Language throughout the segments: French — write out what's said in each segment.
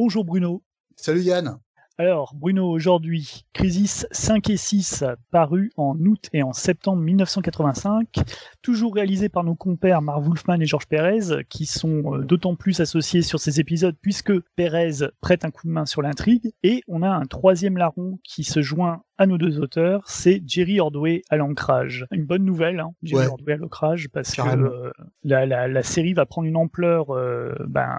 Bonjour Bruno. Salut Yann. Alors, Bruno, aujourd'hui, Crisis 5 et 6, paru en août et en septembre 1985, toujours réalisé par nos compères Marv Wolfman et Georges Pérez, qui sont euh, d'autant plus associés sur ces épisodes puisque Pérez prête un coup de main sur l'intrigue, et on a un troisième larron qui se joint à nos deux auteurs, c'est Jerry Ordway à l'ancrage. Une bonne nouvelle, hein, Jerry Ordway à l'ancrage, parce que euh, la, série va prendre une ampleur euh, ben,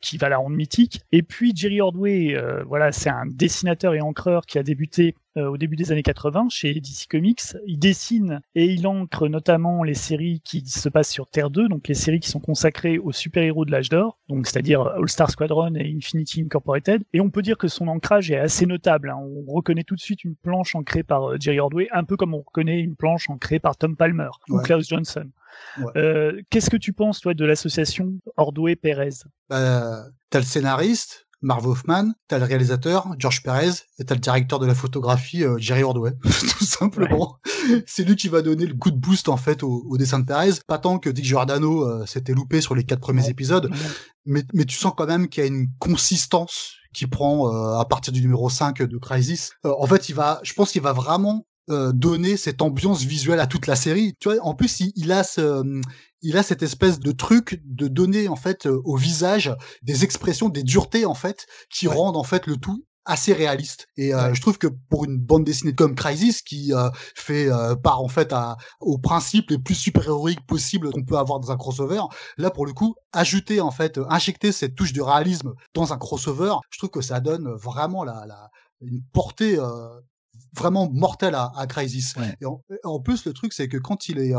qui va la rendre mythique. Et puis Jerry Ordway, voilà, c'est un dessinateur et encreur qui a débuté euh, au début des années 80 chez DC Comics. Il dessine et il encre notamment les séries qui se passent sur Terre 2, donc les séries qui sont consacrées aux super-héros de l'âge d'or, donc c'est-à-dire All Star Squadron et Infinity Incorporated. Et on peut dire que son ancrage est assez notable. Hein. On reconnaît tout de suite une planche ancrée par euh, Jerry Ordway, un peu comme on reconnaît une planche ancrée par Tom Palmer ou Klaus Johnson. Euh, qu'est-ce que tu penses, toi, de l'association Ordway-Pérez? Bah, T'as le scénariste, Marv Hoffman, t'as le réalisateur, George Perez, et t'as le directeur de la photographie, euh, Jerry Ordway. Tout simplement. C'est lui qui va donner le coup de boost, en fait, au, dessin de Perez. Pas tant que Dick Giordano euh, s'était loupé sur les quatre premiers épisodes, mais, mais tu sens quand même qu'il y a une consistance qui prend euh, à partir du numéro 5 de Crisis. en fait, il va, je pense qu'il va vraiment donner cette ambiance visuelle à toute la série. Tu vois, en plus, il, il a ce, il a cette espèce de truc de donner en fait euh, au visage des expressions, des duretés en fait, qui rendent en fait le tout assez réaliste. Et euh, je trouve que pour une bande dessinée comme Crisis qui euh, fait part en fait à, aux principes les plus super héroïques possibles qu'on peut avoir dans un crossover là pour le coup ajouter en fait injecter cette touche de réalisme dans un crossover je trouve que ça donne vraiment la, la une portée vraiment mortelle à, à Crisis et en, en, plus le truc c'est que quand il est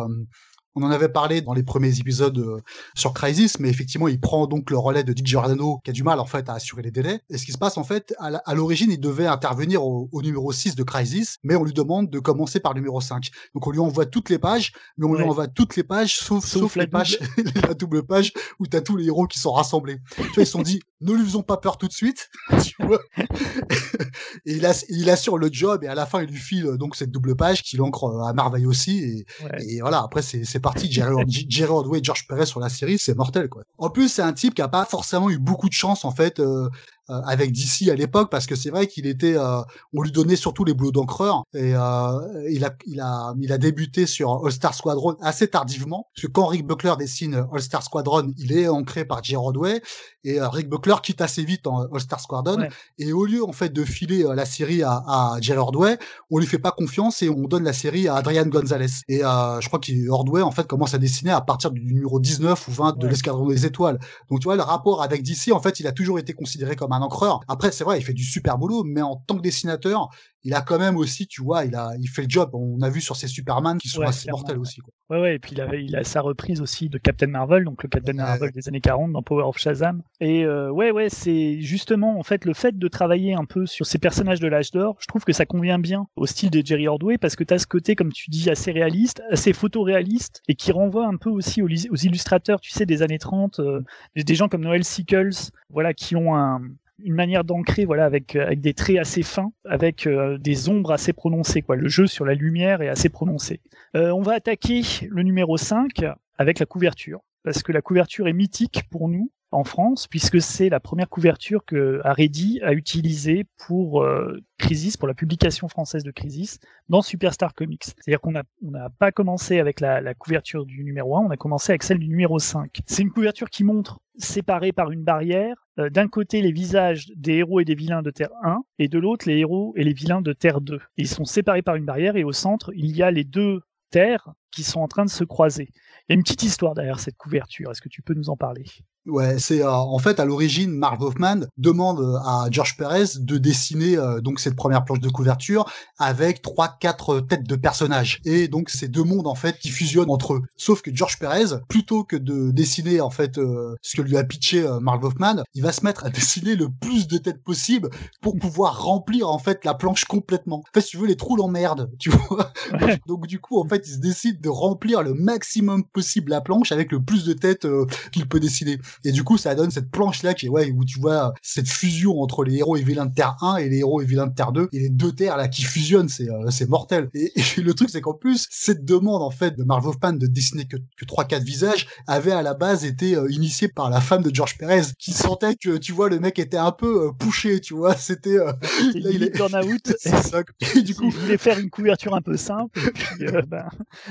on en avait parlé dans les premiers épisodes euh, sur Crisis, mais effectivement, il prend donc le relais de Dick Giordano, qui a du mal en fait à assurer les délais. Et ce qui se passe en fait, à l'origine, il devait intervenir au, numéro 6 de Crisis, mais on lui demande de commencer par le numéro 5. Donc on lui envoie toutes les pages, mais on lui envoie toutes les pages, sauf, sauf, les pages, la double page où t'as tous les héros qui sont rassemblés. Tu vois, ils se sont dit, ne lui faisons pas peur tout de suite, tu vois. et il, assure le job, et à la fin, il lui file donc cette double page qu'il ancre à merveille aussi. Et, et voilà, après, c'est parti. Jerry, Jerry Ordway et George Perez sur la série, c'est mortel, quoi. En plus, c'est un type qui a pas forcément eu beaucoup de chance, en fait, euh, avec DC à l'époque parce que c'est vrai qu'il était euh, on lui donnait surtout les boulots d'encreur et euh, il a il a il a débuté sur All Star Squadron assez tardivement parce que quand Rick Buckler dessine All Star Squadron il est ancré par Jay Rodway et Rick Buckler quitte assez vite en All Star Squadron et au lieu en fait de filer la série à, à Jerry Ordway on lui fait pas confiance et on donne la série à Adrian Gonzalez. Et je crois qu'Ordway en fait commence à dessiner à partir du numéro 19 ou 20 de l'escadron des étoiles. Donc tu vois le rapport avec DC en fait il a toujours été considéré comme un encreur. Après, c'est vrai, il fait du super boulot, mais en tant que dessinateur, il a quand même aussi, tu vois, il a, il fait le job. On a vu sur ses Superman qui sont assez mortels aussi. Quoi. Ouais, ouais, et puis il a, il a sa reprise aussi de Captain Marvel, donc le Captain Marvel des années 40 dans Power of Shazam. Et euh, ouais, ouais, c'est justement en fait le fait de travailler un peu sur ces personnages de l'âge d'or. Je trouve que ça convient bien au style de Jerry Ordway parce que tu as ce côté, comme tu dis, assez réaliste, assez photoréaliste et qui renvoie un peu aussi aux, illustrateurs, tu sais, des années 30, euh, des gens comme Noel Sickles, voilà, qui ont un, une manière d'ancrer voilà avec avec des traits assez fins avec euh, des ombres assez prononcées quoi. Le jeu sur la lumière est assez prononcé. Euh, on va attaquer le numéro 5 avec la couverture parce que la couverture est mythique pour nous en France, puisque c'est la première couverture que Aredi a utilisée pour euh, Crisis, pour la publication française de Crisis, dans Superstar Comics. C'est-à-dire qu'on n'a pas commencé avec la, la, couverture du numéro 1, on a commencé avec celle du numéro 5. C'est une couverture qui montre, séparée par une barrière, euh, d'un côté les visages des héros et des vilains de Terre 1, et de l'autre les héros et les vilains de Terre 2. ils sont séparés par une barrière, et au centre, il y a les deux terres qui sont en train de se croiser. Il y a une petite histoire derrière cette couverture. Est-ce que tu peux nous en parler? Ouais, c'est euh, en fait à l'origine Marv Hoffman demande euh, à George Perez de dessiner euh, donc cette première planche de couverture avec trois quatre têtes de personnages et donc ces deux mondes en fait qui fusionnent entre eux. Sauf que George Perez plutôt que de dessiner en fait ce que lui a pitché Marv Hoffman, il va se mettre à dessiner le plus de têtes possible pour pouvoir remplir en fait la planche complètement. En fait, si tu veux les trous l'emmerde, tu vois. donc du coup en fait, il se décide de remplir le maximum possible la planche avec le plus de têtes qu'il peut dessiner. Et du coup, ça donne cette planche-là qui est, ouais, où tu vois cette fusion entre les héros et vilains de Terre 1 et les héros et vilains de Terre 2 et les deux terres là qui fusionnent, c'est euh, c'est mortel. Et, le truc, c'est qu'en plus, cette demande en fait de Marvel Hoffman de dessiner que, que 3-4 visages avait à la base été euh, initiée par la femme de George Perez qui sentait que, tu vois, le mec était un peu poussé, tu vois, c'était... là, il est burn-out. et, du coup... Il voulait faire une couverture un peu simple, et puis ben,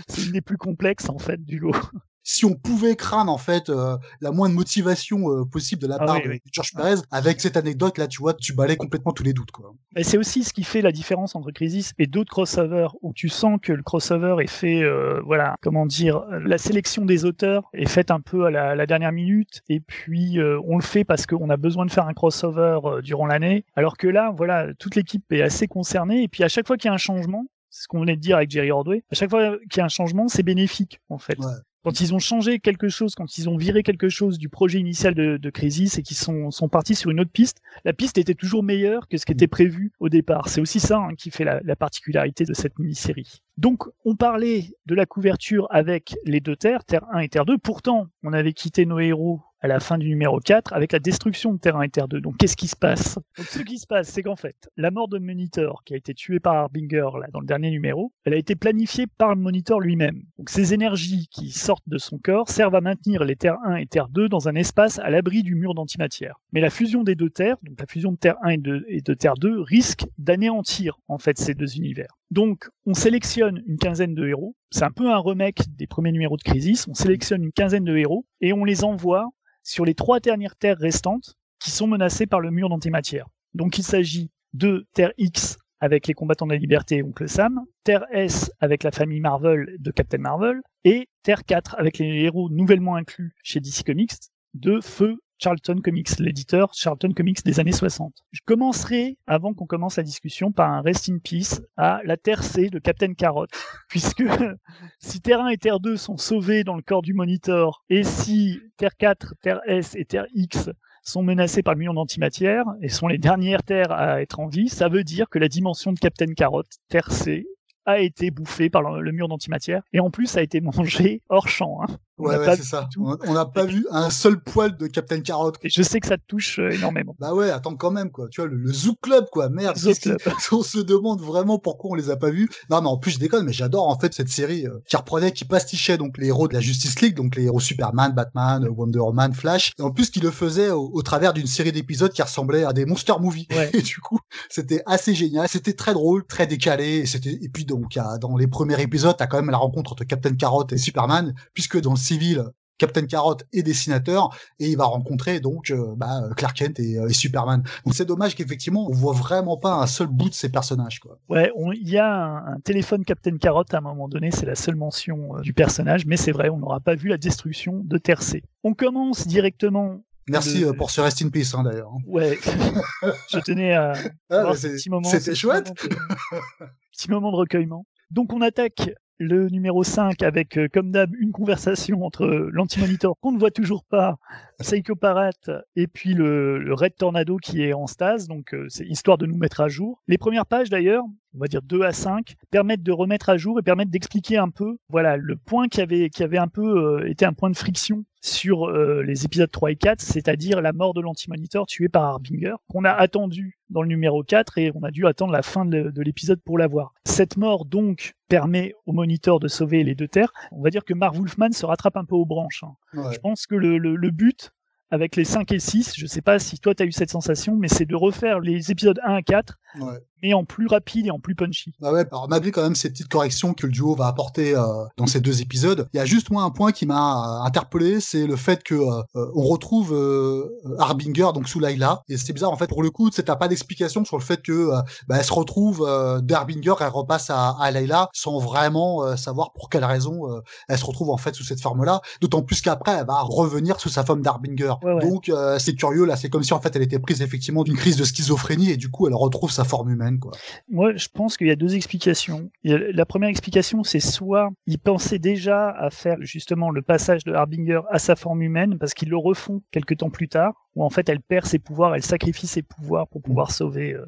c'est une des plus complexes en fait du lot si on pouvait craindre en fait euh, la moindre motivation euh, possible de la ah part de George Perez, avec cette anecdote là, tu vois, tu balais complètement tous les doutes quoi. Et c'est aussi ce qui fait la différence entre Crisis et d'autres crossovers où tu sens que le crossover est fait, euh, voilà, comment dire, la sélection des auteurs est faite un peu à la, la dernière minute et puis on le fait parce qu'on a besoin de faire un crossover durant l'année, alors que là, voilà, toute l'équipe est assez concernée et puis à chaque fois qu'il y a un changement, c'est ce qu'on venait de dire avec Jerry Ordway. À chaque fois qu'il y a un changement, c'est bénéfique, en fait. Ouais quand ils ont changé quelque chose, quand ils ont viré quelque chose du projet initial de, de Crisis et qu'ils sont, sont partis sur une autre piste, la piste était toujours meilleure que ce qui était prévu au départ. C'est aussi ça hein, qui fait la, la, particularité de cette mini-série. Donc, on parlait de la couverture avec les deux terres, Terre 1 et Terre 2. Pourtant, on avait quitté nos héros à la fin du numéro 4 avec la destruction de Terre 1 et Terre 2. Donc qu'est-ce qui se passe? Ce qui se passe, c'est qu'en fait, la mort de Monitor, qui a été tué par Harbinger là, dans le dernier numéro, elle a été planifiée par le Monitor lui-même. Donc ces énergies qui sortent de son corps servent à maintenir les Terre 1 et Terre 2 dans un espace à l'abri du mur d'antimatière. Mais la fusion des deux Terres, donc la fusion de Terre 1 et de, et de Terre 2, risque d'anéantir en fait ces deux univers. Donc, on sélectionne une quinzaine de héros. C'est un peu un remake des premiers numéros de Crisis. On sélectionne une quinzaine de héros et on les envoie sur les trois dernières terres restantes qui sont menacées par le mur d'antimatière. Donc il s'agit de Terre X avec les combattants de la liberté Oncle Sam, Terre S avec la famille Marvel de Captain Marvel, et Terre 4 avec les héros nouvellement inclus chez DC Comics de Feu Charlton Comics, l'éditeur Charlton Comics des années 60. Je commencerai, avant qu'on commence la discussion, par un Rest in Peace à la Terre C de Captain Carrot, puisque si Terre 1 et Terre 2 sont sauvés dans le corps du Monitor, et si Terre 4, Terre S et Terre X sont menacés par le million d'antimatière et sont les dernières terres à être en vie, ça veut dire que la dimension de Captain Carrot, Terre C, a été bouffé par le, mur d'antimatière et en plus a été mangé hors champ. Hein. ouais, ouais c'est ça. On n'a pas vu un seul poil de Captain Carrot. Et je sais que ça te touche euh, énormément. bah ouais, attends quand même quoi. Tu vois le, le Zoo Club quoi. Merde. on se demande vraiment pourquoi on les a pas vus. Non mais en plus je déconne, mais j'adore en fait cette série euh, qui reprenait, qui pastichait donc les héros de la Justice League, donc les héros Superman, Batman, Wonder Woman, Flash, et en plus qui le faisait au, travers d'une série d'épisodes qui ressemblait à des monster movies. Et du coup c'était assez génial, c'était très drôle, très décalé, et c'était et puis donc dans les premiers épisodes, t'as quand même la rencontre entre Captain Carrot et Superman, puisque dans le civil, Captain Carrot est dessinateur et il va rencontrer donc euh, bah, Clark Kent euh, et, Superman. Donc c'est dommage qu'effectivement on voit vraiment pas un seul bout de ces personnages. Quoi. Ouais, il y a un, téléphone Captain Carrot à un moment donné, c'est la seule mention euh, du personnage, mais c'est vrai, on n'aura pas vu la destruction de Terre. On commence directement Merci pour ce Rest in Peace, hein, d'ailleurs. Ouais, je tenais à. Ah, C'était chouette. petit moment de recueillement. Donc on attaque le numéro 5 avec, euh, comme d'hab, une conversation entre l'anti-monitor qu'on ne voit toujours pas, Psycho Parat, et puis le, Red Tornado qui est en stase. Donc euh, c'est histoire de nous mettre à jour. Les premières pages d'ailleurs, on va dire 2 à 5, permettent de remettre à jour et permettent d'expliquer un peu, voilà, le point qui avait, qui avait un peu euh, été un point de friction sur euh, les épisodes 3 et 4, c'est-à-dire la mort de l'anti-monitor tué par Harbinger, qu'on a attendu dans le numéro 4 et on a dû attendre la fin de, l'épisode pour la voir. Cette mort donc permet au monitor de sauver les deux terres. On va dire que Mark Wolfman se rattrape un peu aux branches. Hein. Je pense que le, le, le but, avec les 5 et 6, je sais pas si toi tu as eu cette sensation, mais c'est de refaire les épisodes 1 à 4 ouais mais en plus rapide et en plus punchy. Bah ouais, alors malgré quand même ces petites corrections que le duo va apporter euh, dans ces deux épisodes, il y a juste moi un point qui m'a euh, interpellé, c'est le fait que euh, on retrouve Harbinger donc sous Layla et c'est bizarre en fait pour le coup, tu t'as pas d'explication sur le fait que bah, elle se retrouve d'Harbinger, elle repasse à, à Layla sans vraiment savoir pour quelle raison elle se retrouve en fait sous cette forme-là, d'autant plus qu'après elle va revenir sous sa forme d'Harbinger. Donc c'est curieux là, c'est comme si en fait elle était prise effectivement d'une crise de schizophrénie et du coup elle retrouve sa forme humaine. Moi, je pense qu'il y a deux explications. La première explication, c'est soit il pensait déjà à faire justement le passage de Harbinger à sa forme humaine, parce qu'ils le refont quelques temps plus tard, où en fait elle perd ses pouvoirs, elle sacrifie ses pouvoirs pour pouvoir sauver euh,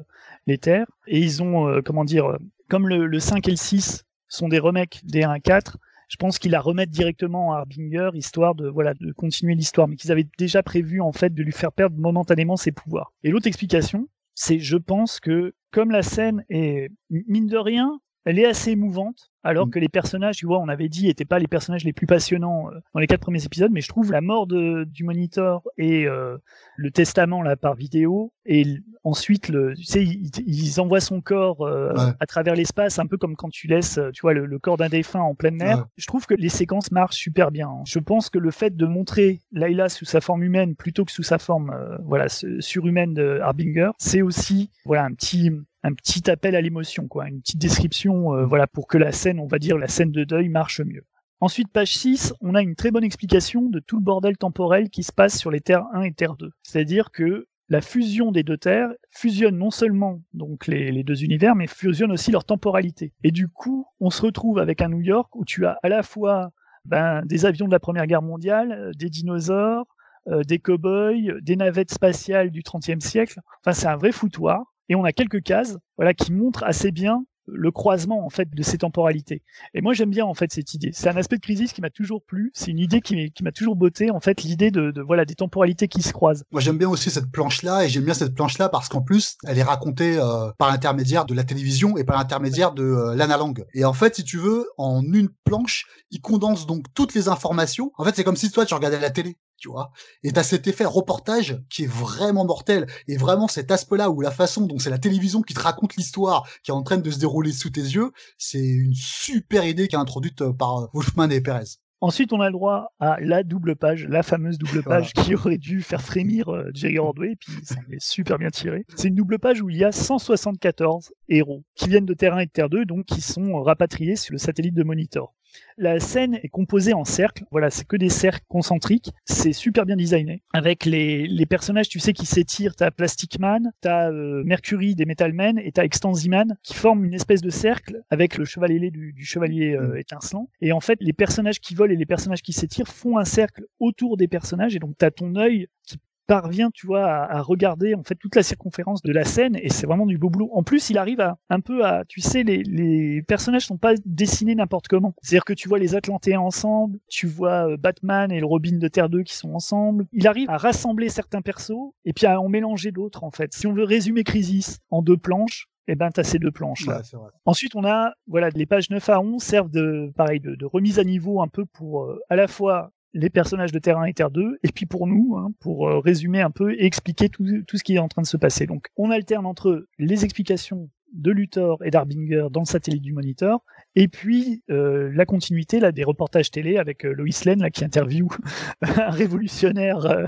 les terres. Et ils ont, euh, comment dire, euh, comme le, 5 et le 6 sont des remakes des 1 4, je pense qu'ils la remettent directement à Harbinger histoire de voilà de continuer l'histoire, mais qu'ils avaient déjà prévu en fait de lui faire perdre momentanément ses pouvoirs. Et l'autre explication, c'est je pense que comme la scène est mine de rien, elle est assez émouvante alors mm. que les personnages, tu vois, on avait dit, n'étaient pas les personnages les plus passionnants euh, dans les quatre premiers épisodes, mais je trouve la mort de, du moniteur et euh, le testament là par vidéo, et ensuite, le, tu sais, ils, envoient son corps euh, à travers l'espace, un peu comme quand tu laisses, tu vois, le, corps d'un défunt en pleine mer. Je trouve que les séquences marchent super bien. Hein. Je pense que le fait de montrer Layla sous sa forme humaine plutôt que sous sa forme, voilà, surhumaine de Harbinger, c'est aussi, voilà, un petit un petit appel à l'émotion, quoi, une petite description, mm. voilà, pour que la scène on va dire la scène de deuil marche mieux. Ensuite, page 6, on a une très bonne explication de tout le bordel temporel qui se passe sur les terres 1 et Terre 2. C'est-à-dire que la fusion des deux terres fusionne non seulement donc les, deux univers, mais fusionne aussi leur temporalité. Et du coup, on se retrouve avec un New York où tu as à la fois ben, des avions de la Première Guerre mondiale, euh, des dinosaures, euh, des cow-boys, des navettes spatiales du XXe siècle. Enfin, c'est un vrai foutoir. Et on a quelques cases voilà, qui montrent assez bien le croisement en fait de ces temporalités. Et moi j'aime bien en fait cette idée. C'est un aspect de Crisis qui m'a toujours plu. C'est une idée qui, m'a toujours botté en fait l'idée de, voilà des temporalités qui se croisent. Moi j'aime bien aussi cette planche là et j'aime bien cette planche là parce qu'en plus elle est racontée euh, par l'intermédiaire de la télévision et par l'intermédiaire de euh, l'analogue. Et en fait si tu veux en une planche il condense donc toutes les informations. En fait c'est comme si toi tu regardais la télé tu vois. Et t'as cet effet reportage qui est vraiment mortel. Et vraiment cet aspect-là où la façon dont c'est la télévision qui te raconte l'histoire qui est en train de se dérouler sous tes yeux, c'est une super idée qui est introduite euh, par euh, Wolfman et Perez. Ensuite, on a le droit à la double page, la fameuse double page qui aurait dû faire frémir euh, Jerry Ordway, et puis ça est super bien tiré. C'est une double page où il y a 174 héros qui viennent de Terre 1 et de Terre 2, donc qui sont rapatriés sur le satellite de Monitor. La scène est composée en cercles. Voilà, c'est que des cercles concentriques. C'est super bien designé. Avec les, les personnages, tu sais, qui s'étirent. T'as Plastic Man, t'as euh, Mercury des Metal Men et t'as Extensiman qui forment une espèce de cercle avec le chevalier du, du chevalier euh, mm. étincelant. Et en fait, les personnages qui volent et les personnages qui s'étirent font un cercle autour des personnages. Et donc, t'as ton œil qui parvient, tu vois, à, regarder en fait toute la circonférence de la scène et c'est vraiment du beau boulot. En plus, il arrive à un peu à, tu sais, les, les personnages sont pas dessinés n'importe comment. C'est-à-dire que tu vois les Atlantéens ensemble, tu vois euh, Batman et le Robin de Terre 2 qui sont ensemble. Il arrive à rassembler certains persos et puis à en mélanger d'autres en fait. Si on veut résumer Crisis en deux planches, eh ben, t'as ces deux planches là. Ensuite, on a, voilà, les pages 9 à 11 servent de, pareil, de, de remise à niveau un peu pour, euh, à la fois les personnages de Terre 1 et Terre 2, et puis pour nous, hein, pour euh, résumer un peu et expliquer tout, tout, ce qui est en train de se passer. Donc on alterne entre les explications de Luthor et d'Arbinger dans le satellite du Moniteur, et puis euh, la continuité là des reportages télé avec euh, Lois Lane là qui interviewe un révolutionnaire euh,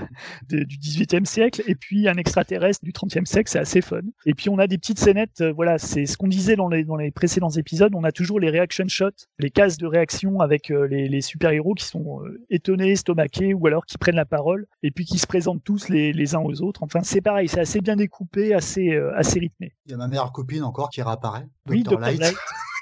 du 18e siècle et puis un extraterrestre du 30e siècle, c'est assez fun. Et puis on a des petites scénettes, voilà, c'est ce qu'on disait dans les, dans les précédents épisodes, on a toujours les reaction shots, les cases de réaction avec les, les super-héros qui sont étonnés, estomaqués ou alors qui prennent la parole et puis qui se présentent tous les, les uns aux autres. Enfin, c'est pareil, c'est assez bien découpé, assez assez rythmé. Il y a ma meilleure copine encore qui réapparaît. Oui, Dr. Light. Light.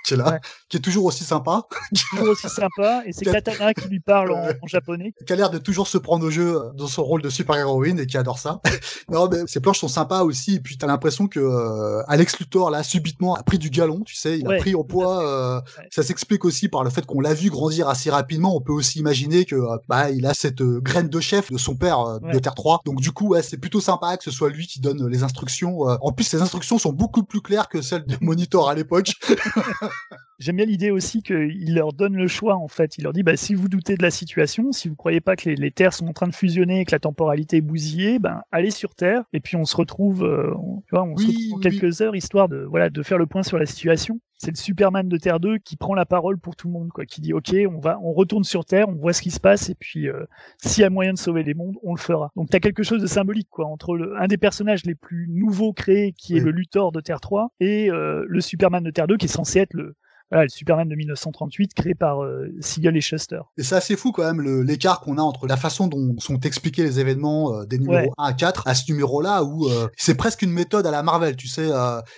Qui est là, qui est toujours aussi sympa. Toujours aussi sympa, et c'est Katana qui lui parle en, japonais. Qui a l'air de toujours se prendre au jeu dans son rôle de super-héroïne et qui adore ça. non, mais ces planches sont sympas aussi, et puis t'as l'impression que euh, Alex Luthor, là, subitement, a pris du galon, tu sais, il a pris au poids. Euh, ça s'explique aussi par le fait qu'on l'a vu grandir assez rapidement. On peut aussi imaginer que, euh, bah, il a cette graine de chef de son père de Terre 3. Donc, du coup, ouais, c'est plutôt sympa que ce soit lui qui donne les instructions. en plus, ces instructions sont beaucoup plus claires que celles de Monitor à l'époque. J'aime bien l'idée aussi qu'il leur donne le choix, en fait. Il leur dit, bah, si vous doutez de la situation, si vous croyez pas que les, terres sont en train de fusionner et que la temporalité est bousillée, ben, allez sur Terre, et puis on se retrouve, euh, tu vois, on se retrouve quelques heures, histoire de, voilà, de faire le point sur la situation. C'est le Superman de Terre 2 qui prend la parole pour tout le monde, quoi, qui dit, OK, on va, on retourne sur Terre, on voit ce qui se passe, et puis, euh, s'il y a moyen de sauver les mondes, on le fera. Donc, t'as quelque chose de symbolique, quoi, entre le, un des personnages les plus nouveaux créés, qui est le Luthor de Terre 3, et euh, le Superman de Terre 2, qui est censé être le, voilà, le Superman de 1938 créé par euh, Siegel et Shuster. Et c'est assez fou quand même l'écart qu'on a entre la façon dont sont expliqués les événements euh, des numéros 1 à 4 à ce numéro-là où euh, c'est presque une méthode à la Marvel, tu sais.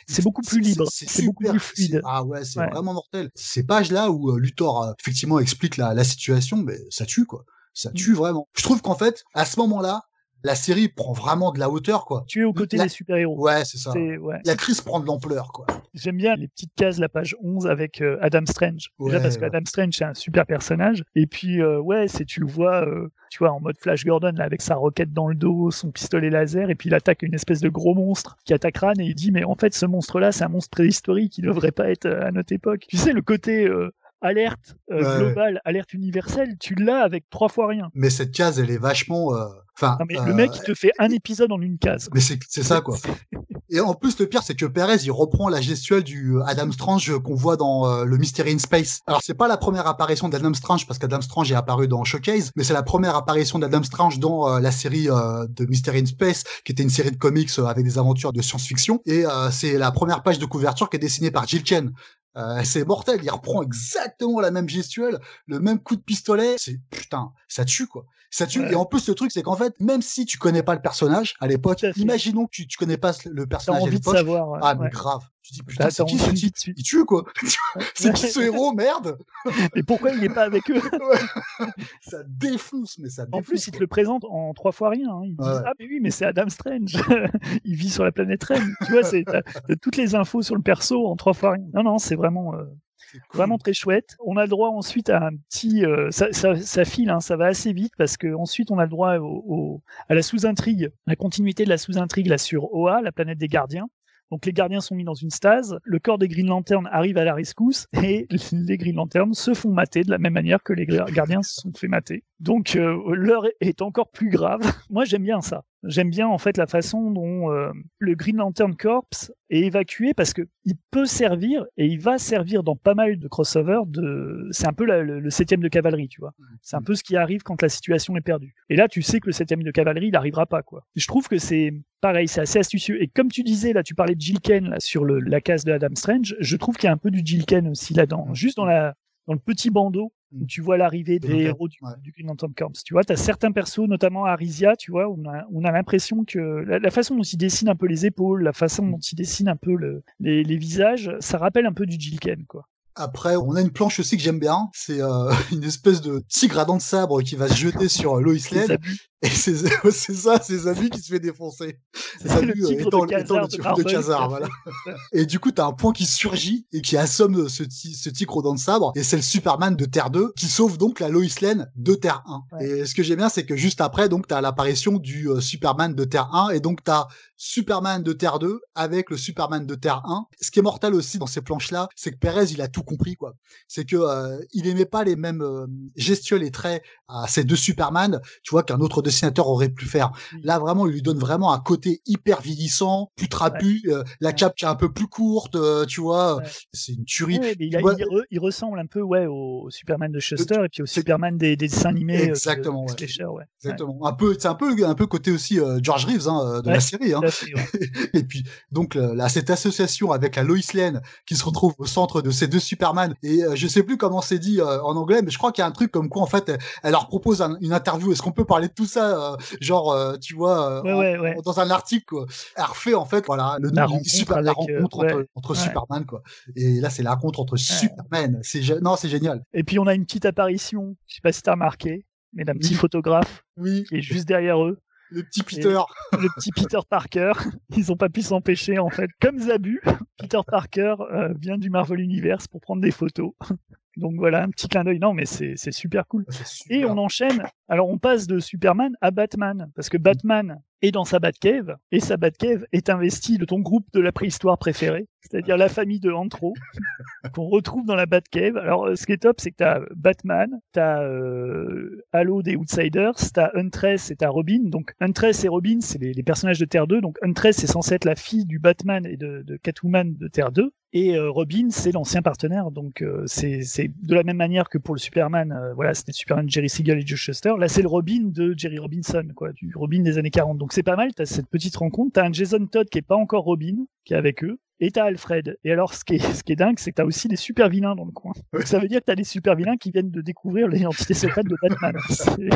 c'est beaucoup plus libre, c'est beaucoup plus fluide. Ah ouais, c'est vraiment mortel. Ces pages-là où Luthor effectivement explique la, la situation, mais ça tue quoi. Ça tue mm. vraiment. Je trouve qu'en fait, à ce moment-là, la série prend vraiment de la hauteur, quoi. Tu es aux côtés La- des super-héros. Ouais, c'est ça. Ouais. La crise prend de l'ampleur, quoi. J'aime bien les petites cases, la page 11 avec euh, Adam Strange. Déjà parce que ouais. Adam Strange, c'est un super personnage. Et puis, euh, ouais, c'est tu le vois, euh, tu vois, en mode Flash Gordon, là, avec sa roquette dans le dos, son pistolet laser, et puis il attaque une espèce de gros monstre qui attaque Ran, et il dit, mais en fait, ce monstre-là, c'est un monstre préhistorique, il devrait pas être à notre époque. Tu sais, le côté alerte euh, Ouais. globale, alerte universelle, tu l'as avec trois fois rien. Mais cette case, elle est vachement. euh, Enfin. Non, mais euh, le mec, il te fait un épisode en une case. Mais c'est ça, quoi. Et en plus, le pire, c'est que Perez, il reprend la gestuelle du euh, Adam Strange qu'on voit dans euh, le Mystery in Space. Alors, c'est pas la première apparition d'Adam Strange, parce qu'Adam Strange est apparu dans Showcase, mais c'est la première apparition d'Adam Strange dans euh, la série euh, de Mystery in Space, qui était une série de comics euh, avec des aventures de science-fiction. Et euh, c'est la première page de couverture qui est dessinée par Jill Chen. Euh, c'est mortel, il reprend exactement la même gestuelle, le même coup de pistolet. C'est putain, ça tue quoi. Ça tue. Ouais. Et en plus, le truc, c'est qu'en fait, même si tu connais pas le personnage à l'époque, imaginons que tu, tu connais pas le personnage à envie l'époque. savoir. ouais, Ah, mais ouais. grave. Tu dis, putain, c'est qui ce type. Il tue, quoi. c'est qui ce héros, merde Et pourquoi il n'est pas avec eux Ça défonce, mais ça défonce. En plus, il te le présente en trois fois rien. hein. Ils te Ouais. disent Ah, mais oui, mais c'est Adam Strange. il vit sur la planète Rennes. tu vois, c'est toutes les infos sur le perso en trois fois rien. Non, non, c'est vraiment, euh. Vraiment très chouette. On a le droit ensuite à un petit. euh, ça, ça, ça file, hein, ça va assez vite parce que ensuite on a le droit au, au- à la sous-intrigue, la continuité de la sous-intrigue là sur Oa, la planète des gardiens. Donc les gardiens sont mis dans une stase, le corps des Green Lantern arrive à la rescousse et les Green Lantern se font mater de la même manière que les gardiens se sont fait mater. Donc euh, l'heure est encore plus grave. Moi j'aime bien ça. J'aime bien en fait la façon dont euh, le Green Lantern Corps est évacué parce que il peut servir et il va servir dans pas mal de crossovers. De... C'est un peu la- le, le septième de cavalerie, tu vois. C'est un peu ce qui arrive quand la situation est perdue. Et là, tu sais que le septième de cavalerie, il n'arrivera pas, quoi. Je trouve que c'est pareil, c'est assez astucieux. Et comme tu disais, là, tu parlais de Jill Ken, là, sur le, la case de Adam Strange, je trouve qu'il y a un peu du Jill Ken aussi là-dedans. Juste dans la, dans le petit bandeau où tu vois l'arrivée des héros du, ouais. du Green Lantern Corps. Tu vois, tu as certains persos, notamment Arisia, tu vois, on a, on a l'impression que la, la façon dont il dessine un peu les épaules, la façon dont il dessine un peu le, les, les visages, ça rappelle un peu du Jill Ken, quoi. Après, on a une planche aussi que j'aime bien. C'est euh, une espèce de tigre à dents de sabre qui va se jeter sur euh, Lois Lane. Et c'est c'est ça, ses amis qui se fait défoncer. C'est amis, euh, étant, de étant le tigre de Khazar, voilà. Et du coup, t'as un point qui surgit et qui assomme ce, ce tigre aux dents de sabre. Et c'est le Superman de Terre 2 qui sauve donc la Lois Lane de Terre 1. Ouais. Et ce que j'aime bien, c'est que juste après, donc, t'as l'apparition du euh, Superman de Terre 1 et donc t'as Superman de Terre 2 avec le Superman de Terre 1. Ce qui est mortel aussi dans ces planches-là, c'est que Perez, il a tout compris, quoi. C'est que euh, il aimait pas les mêmes euh, gestuels et traits à ces deux Superman, tu vois, qu'un autre dessinateur aurait pu faire. Là, vraiment, il lui donne vraiment un côté hyper vieillissant, plus trapu, euh, la cape qui est un peu plus courte, euh, tu vois. Ouais. C'est une tuerie. Ouais, il, Tu a- vois, il re- il ressemble un peu ouais, au Superman de Shuster et puis au Superman des, des dessins animés. euh, de- Exactement, de ouais. Fleischer, ouais. Exactement. Un peu, c'est un peu, un peu côté aussi euh, George Reeves hein, euh, de la série. Hein. Fait. Et puis donc euh, là, cette association avec la Lois Lane qui se retrouve au centre de ces deux Superman. Et euh, je sais plus comment c'est dit euh, en anglais, mais je crois qu'il y a un truc comme quoi en fait, elle, elle leur propose un- une interview. Est-ce qu'on peut parler de tout ça, euh, genre euh, tu vois, euh, Ouais, en- ouais, ouais. en- dans un article quoi. Elle refait en fait voilà le La rencontre super, la rencontre entre. Superman quoi. Et là c'est la rencontre entre Superman. C'est non c'est génial. Et puis on a une petite apparition, je sais pas si t'as remarqué, mais d'un petit Oui. photographe Oui, qui est juste derrière eux, le petit Peter. le petit Peter Parker. Ils ont pas pu s'empêcher en fait. Comme Zabu, Peter Parker euh, vient du Marvel Universe pour prendre des photos. Donc voilà, un petit clin d'œil. Non, mais c'est super cool. C'est Et on enchaîne. Alors on passe de Superman à Batman parce que Batman est dans sa Batcave et sa Batcave est investie de ton groupe de la préhistoire préféré, c'est-à-dire la famille de Antro qu'on retrouve dans la Batcave. Alors euh, ce qui est top, c'est que t'as Batman, t'as euh, Halo des Outsiders, t'as Huntress et t'as Robin. Donc Huntress et Robin, c'est les, les personnages de Terre 2. Donc Huntress c'est censé être la fille du Batman et de, de Catwoman de Terre 2. Et euh, Robin, c'est l'ancien partenaire, donc euh, c'est de la même manière que pour le Superman, euh, voilà, c'était Superman Jerry Siegel et Joe Shuster. Là, c'est le Robin de Jerry Robinson, quoi, du Robin des années 40. Donc c'est pas mal. T'as cette petite rencontre. T'as un Jason Todd qui est pas encore Robin, qui est avec eux. Et t'as Alfred. Et alors, ce qui est, ce qui est dingue, c'est que t'as aussi des super vilains dans le coin. Donc, ça veut dire que t'as des super vilains qui viennent de découvrir l'identité secrète de Batman. C'est-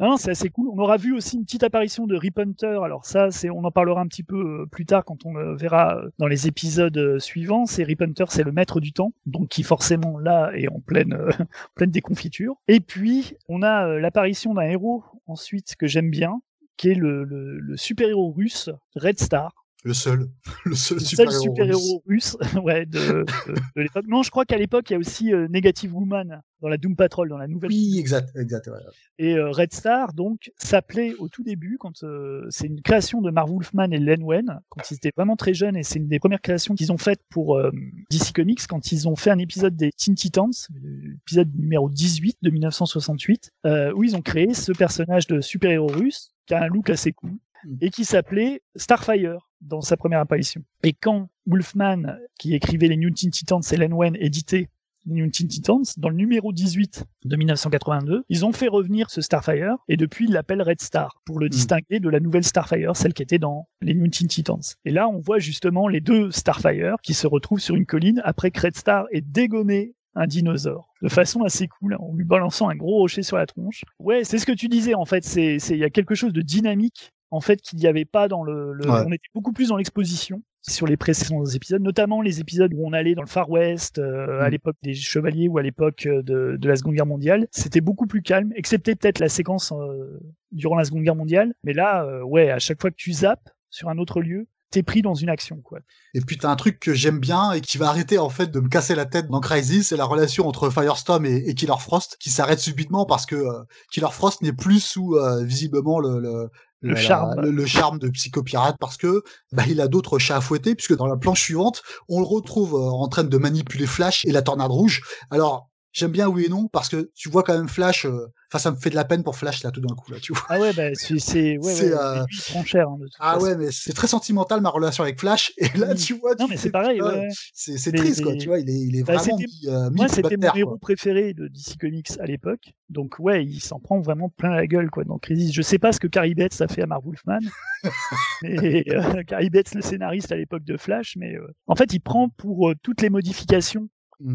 Non, non, c'est assez cool. On aura vu aussi une petite apparition de Rip Hunter. Alors ça, c'est, on en parlera un petit peu euh, plus tard quand on le verra euh, dans les épisodes euh, suivants. C'est Rip Hunter, c'est le maître du temps, donc qui forcément là est en pleine, euh, pleine déconfiture. Et puis on a euh, l'apparition d'un héros ensuite que j'aime bien, qui est le, le, le super-héros russe Red Star, le seul, le seul, le super, seul super-héros russe, ouais, de, de, de l'époque. Non, je crois qu'à l'époque, il y a aussi euh, Negative Woman dans la Doom Patrol, dans la nouvelle. Oui, exact, exact. Ouais. Et euh, Red Star, donc, s'appelait au tout début, quand euh, c'est une création de Marv Wolfman et Len Wen, quand ils étaient vraiment très jeunes, et c'est une des premières créations qu'ils ont faites pour euh, DC Comics, quand ils ont fait un épisode des Teen Titans, l'épisode numéro 18 de 1968, euh, où ils ont créé ce personnage de super-héros russe, qui a un look assez cool, et qui s'appelait Starfire dans sa première apparition. Et quand Wolfman, qui écrivait les New Teen Titans, et Len Wen éditait les New Teen Titans, dans le numéro 18 de 1982, ils ont fait revenir ce Starfire, et depuis ils l'appellent Red Star, pour le distinguer de la nouvelle Starfire, celle qui était dans les New Teen Titans. Et là, on voit justement les deux Starfire qui se retrouvent sur une colline après que Red Star ait dégommé un dinosaure de façon assez cool en lui balançant un gros rocher sur la tronche. Ouais, c'est ce que tu disais en fait, c'est il y a quelque chose de dynamique en fait qu'il n'y avait pas dans le, le... Ouais. on était beaucoup plus dans l'exposition sur les précédents épisodes, notamment les épisodes où on allait dans le Far West, euh, à Mm. l'époque des Chevaliers ou à l'époque euh, de, de la Seconde Guerre mondiale. C'était beaucoup plus calme, excepté peut-être la séquence euh, durant la Seconde Guerre mondiale. Mais là, euh, ouais, à chaque fois que tu zappes sur un autre lieu, t'es pris dans une action, quoi. Et puis t'as un truc que j'aime bien et qui va arrêter en fait de me casser la tête dans Crisis, c'est la relation entre Firestorm et, et Killer Frost qui s'arrête subitement parce que euh, Killer Frost n'est plus sous euh, visiblement le, le Le la- charme. le, le charme de psychopirate parce que bah, il a d'autres chats à fouetter puisque dans la planche suivante on le retrouve euh, en train de manipuler Flash et la tornade rouge. Alors j'aime bien oui et non parce que tu vois quand même Flash. euh, Enfin ça me fait de la peine pour Flash là tout d'un coup là tu vois. Ah ouais, bah c'est c'est ouais, C'est, ouais, euh, cher. hein, Ah façon. ouais mais c'est très sentimental ma relation avec Flash et là tu vois. Non tu mais fais, c'est pareil. ouais, c'est Mais- triste quoi mais- tu vois il est il est Bah, vraiment mis, euh, mis Moi, c'était mon héros préféré de DC Comics à l'époque. Donc, ouais, il s'en prend vraiment plein la gueule, quoi, dans Crisis. Je sais pas ce que Carrie Betts a fait à Marv Wolfman. mais, euh, Carrie Betts, le scénariste à l'époque de Flash. Mais, euh, en fait, il prend pour euh, toutes les modifications.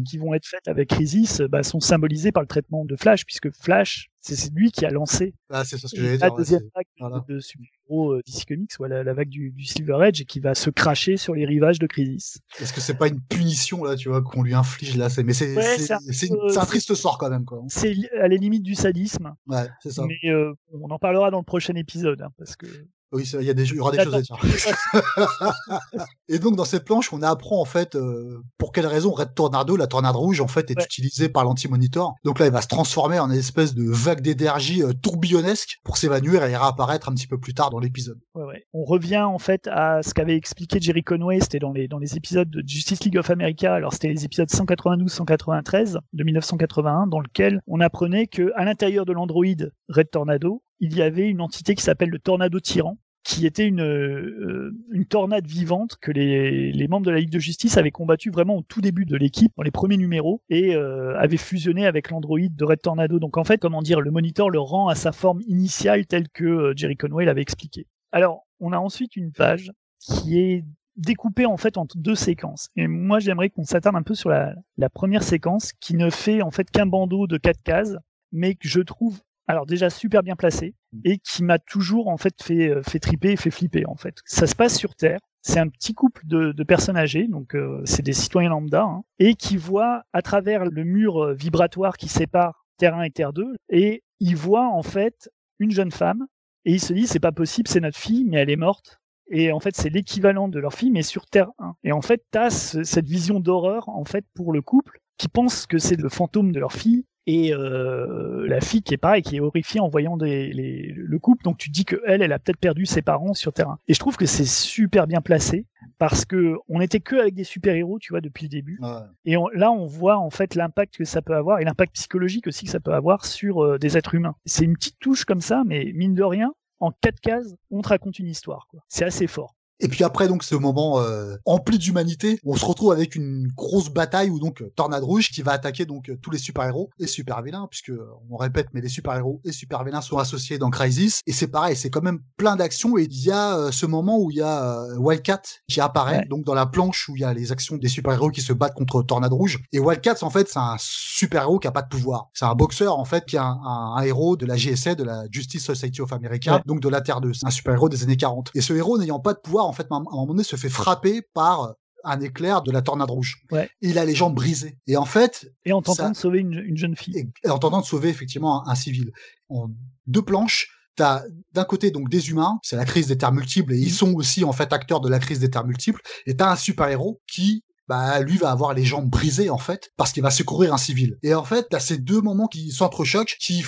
Qui vont être faites avec Crisis, euh, bah, sont symbolisées par le traitement de Flash, puisque Flash, c'est lui qui a lancé Ah, c'est ça ce que j'allais la dire. ouais, deuxième vague voilà. de super-héros euh, DC Comics, ou la, la vague du, du Silver Edge, et qui va se cracher sur les rivages de Crisis. Est-ce que c'est pas une punition là, tu vois, qu'on lui inflige là Mais c'est Ouais, un triste sort quand même quoi. C'est à la limite du sadisme. Ouais, c'est ça. Mais euh, on en parlera dans le prochain épisode, hein, parce que Oui, il y a des, il y aura des choses à dire. Et donc dans cette planche, on apprend en fait euh, pour quelle raison Red Tornado, la tornade rouge en fait, est Ouais. utilisée par l'anti-monitor. Donc là, il va se transformer en une espèce de vague d'énergie euh, tourbillonnesque pour s'évanouir et réapparaître un petit peu plus tard dans l'épisode. ouais, ouais. on revient en fait à ce qu'avait expliqué Jerry Conway, c'était dans les, dans les épisodes de Justice League of America, alors c'était les épisodes 192-193 de 1981, dans lequel on apprenait que à l'intérieur de l'androïde Red Tornado, il y avait une entité qui s'appelle le Tornado Tyran, qui était une, euh, tornade vivante que les, membres de la Ligue de Justice avaient combattu vraiment au tout début de l'équipe, dans les premiers numéros, et euh, avaient fusionné avec l'androïde de Red Tornado. Donc en fait, comment dire, le moniteur le rend à sa forme initiale telle que euh, Jerry Conway l'avait expliqué. Alors, on a ensuite une page qui est découpée en fait en deux séquences. Et moi, j'aimerais qu'on s'attarde un peu sur la, la première séquence qui ne fait en fait qu'un bandeau de quatre cases, mais que je trouve alors déjà super bien placé et qui m'a toujours en fait fait euh, fait triper, fait flipper en fait. Ça se passe sur Terre. C'est un petit couple de, de personnes âgées, donc euh, c'est des citoyens lambda, hein, et qui voient à travers le mur euh, vibratoire qui sépare Terre 1 et Terre 2, et ils voient en fait une jeune femme, et ils se disent c'est pas possible, c'est notre fille, mais elle est morte. Et en fait, c'est l'équivalent de leur fille, mais sur Terre 1. Et en fait, t'as ce- cette vision d'horreur en fait pour le couple qui pense que c'est le fantôme de leur fille et euh, la fille qui est pareil, qui est horrifiée en voyant des, les- le couple. Donc tu te dis que elle, elle a peut-être perdu ses parents sur terrain. Et je trouve que c'est super bien placé parce que on était que avec des super héros, tu vois, depuis le début. Ouais. Et on- là, on voit en fait l'impact que ça peut avoir et l'impact psychologique aussi que ça peut avoir sur euh, des êtres humains. C'est une petite touche comme ça, mais mine de rien, en quatre cases, on te raconte une histoire. quoi. C'est assez fort. Et puis après donc ce moment euh, empli d'humanité, on se retrouve avec une grosse bataille où donc Tornade Rouge qui va attaquer donc tous les super-héros et super-vilains puisque on répète mais les super-héros et super-vilains sont associés dans Crisis et c'est pareil, c'est quand même plein d'actions et il y a euh, ce moment où il y a euh, Wildcat qui apparaît Ouais. donc dans la planche où il y a les actions des super-héros qui se battent contre Tornade Rouge et Wildcat en fait c'est un super-héros qui a pas de pouvoir. C'est un boxeur en fait qui est un, un- un héros de la GSA de la Justice Society of America Ouais. donc de la Terre 2. C'est un super-héros des années 40. Et ce héros n'ayant pas de pouvoir en fait à un moment donné se fait frapper par un éclair de la tornade rouge. Ouais. Il a les jambes brisées. Et en fait, Et en tentant Ça- de sauver une, une jeune fille. et- en tentant de sauver effectivement un, un civil. En deux planches, t'as d'un côté donc des humains, c'est la crise des terres multiples et ils sont aussi en fait acteurs de la crise des terres multiples. Et t'as un super héros qui bah lui va avoir les jambes brisées en fait parce qu'il va secourir un civil. Et en fait, t'as ces deux moments qui s'entrechoquent, qui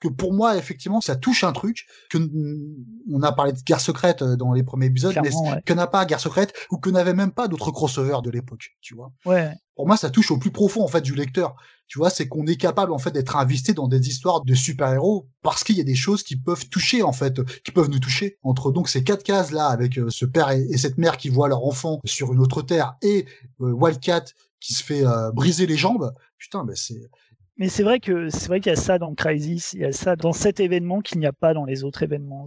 que pour moi effectivement ça touche un truc que on a parlé de guerre secrète euh, dans les premiers épisodes mais que n'a pas guerre secrète ou que n'avait même pas d'autres crossovers de l'époque tu vois. Ouais. Pour moi ça touche au plus profond en fait du lecteur. Tu vois c'est qu'on est capable en fait d'être investi dans des histoires de super héros parce qu'il y a des choses qui peuvent toucher en fait qui peuvent nous toucher entre donc ces quatre cases là avec euh, ce père et, cette mère qui voient leur enfant sur une autre terre et euh, Wildcat qui se fait briser les jambes putain mais c'est mais c'est vrai que c'est vrai qu'il y a ça dans Crisis, il y a ça dans cet événement qu'il n'y a pas dans les autres événements.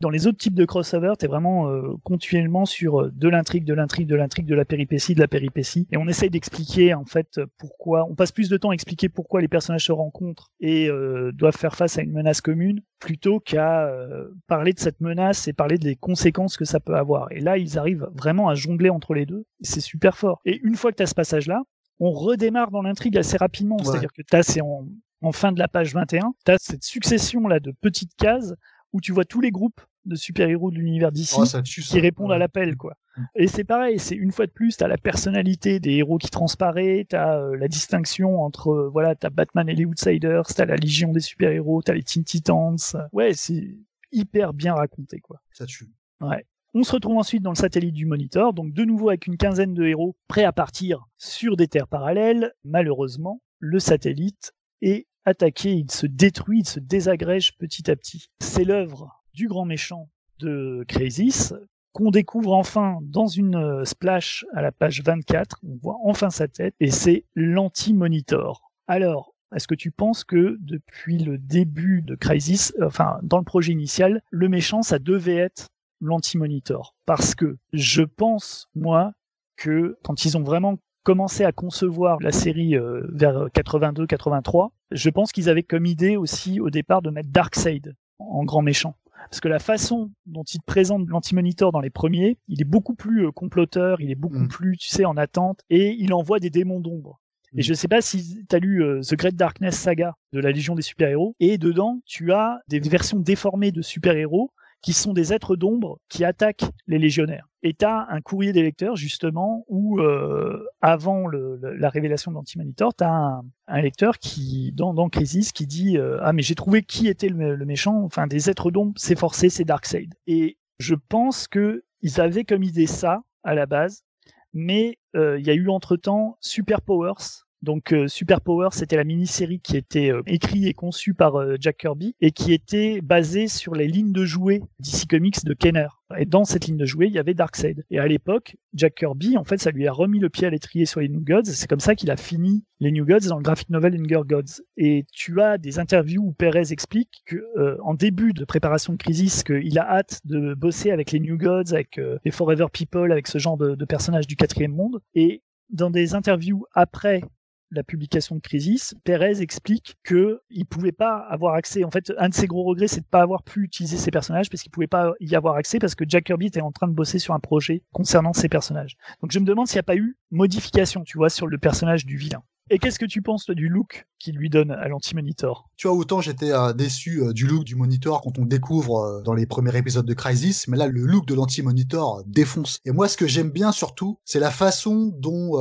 Dans les autres types de crossover, t'es vraiment euh, continuellement sur euh, de l'intrigue, de l'intrigue, de l'intrigue, de la péripétie, de la péripétie, et on essaye d'expliquer en fait pourquoi. On passe plus de temps à expliquer pourquoi les personnages se rencontrent et euh, doivent faire face à une menace commune, plutôt qu'à euh, parler de cette menace et parler des conséquences que ça peut avoir. Et là, ils arrivent vraiment à jongler entre les deux. C'est super fort. Et une fois que tu as ce passage-là, on redémarre dans l'intrigue assez rapidement. C'est-à-dire que tu c'est en, en, fin de la page 21, tu as cette succession là de petites cases où tu vois tous les groupes de super-héros de l'univers d'ici oh, qui répondent à l'appel quoi. Mm. Et c'est pareil, c'est une fois de plus, t'as la personnalité des héros qui transparaît, t'as euh, la distinction entre euh, voilà, t'as Batman et les Outsiders, t'as la Légion des super-héros, t'as les Teen Titans. Ouais, c'est hyper bien raconté quoi. Ça tue. Ouais. On se retrouve ensuite dans le satellite du Monitor, donc de nouveau avec une quinzaine de héros prêts à partir sur des terres parallèles. Malheureusement, le satellite est attaqué, il se détruit, il se désagrège petit à petit. C'est l'œuvre du grand méchant de Crisis qu'on découvre enfin dans une euh, splash à la page 24. On voit enfin sa tête et c'est l'anti-monitor. Alors, est-ce que tu penses que depuis le début de Crisis, enfin dans le projet initial, le méchant ça devait être l'anti-monitor. Parce que je pense, moi, que quand ils ont vraiment commencé à concevoir la série euh, vers 82-83, je pense qu'ils avaient comme idée aussi au départ de mettre Darkseid en grand méchant. Parce que la façon dont ils présentent l'anti-monitor dans les premiers, il est beaucoup plus euh, comploteur, il est beaucoup mm. plus, tu sais, en attente, et il envoie des démons d'ombre. Et mm. je sais pas si tu as lu euh, The Great Darkness Saga de la Légion des super-héros, et dedans, tu as des versions déformées de super-héros qui sont des êtres d'ombre qui attaquent les légionnaires. Et tu as un courrier des lecteurs, justement, où, euh, avant la révélation de l'Antimonitor, tu as un, un, lecteur qui, dans, dans Crisis, qui dit euh, Ah, mais j'ai trouvé qui était le, méchant, enfin, des êtres d'ombre, c'est forcé, c'est Darkseid. Et je pense que ils avaient comme idée ça, à la base, mais euh, il y a eu entre-temps Super Powers, donc euh, Super Power, c'était la mini-série qui était euh, écrite et conçue par euh, Jack Kirby et qui était basée sur les lignes de jouets DC Comics de Kenner. Et dans cette ligne de jouets, il y avait Darkseid. Et à l'époque, Jack Kirby, en fait, ça lui a remis le pied à l'étrier sur les New Gods. C'est comme ça qu'il a fini les New Gods dans le graphic novel Hunger Gods. Et tu as des interviews où Perez explique que, en début de préparation de Crisis, qu'il a hâte de bosser avec les New Gods, avec les Forever People, avec ce genre de, de personnages du quatrième monde. Et dans des interviews après la publication de Crisis, Perez explique que il pouvait pas avoir accès. En fait, un de ses gros regrets, c'est de pas avoir pu utiliser ces personnages parce qu'il pouvait pas y avoir accès parce que Jack Kirby était en train de bosser sur un projet concernant ces personnages. Donc je me demande s'il n'y a pas eu modification, tu vois, sur le personnage du vilain. Et qu'est-ce que tu penses du look qu'il lui donne à l'anti-monitor? Tu vois, autant j'étais euh, déçu euh, du look du monitor quand on découvre euh, dans les premiers épisodes de Crisis, mais là le look de l'anti-monitor défonce. Et moi ce que j'aime bien surtout, c'est la façon dont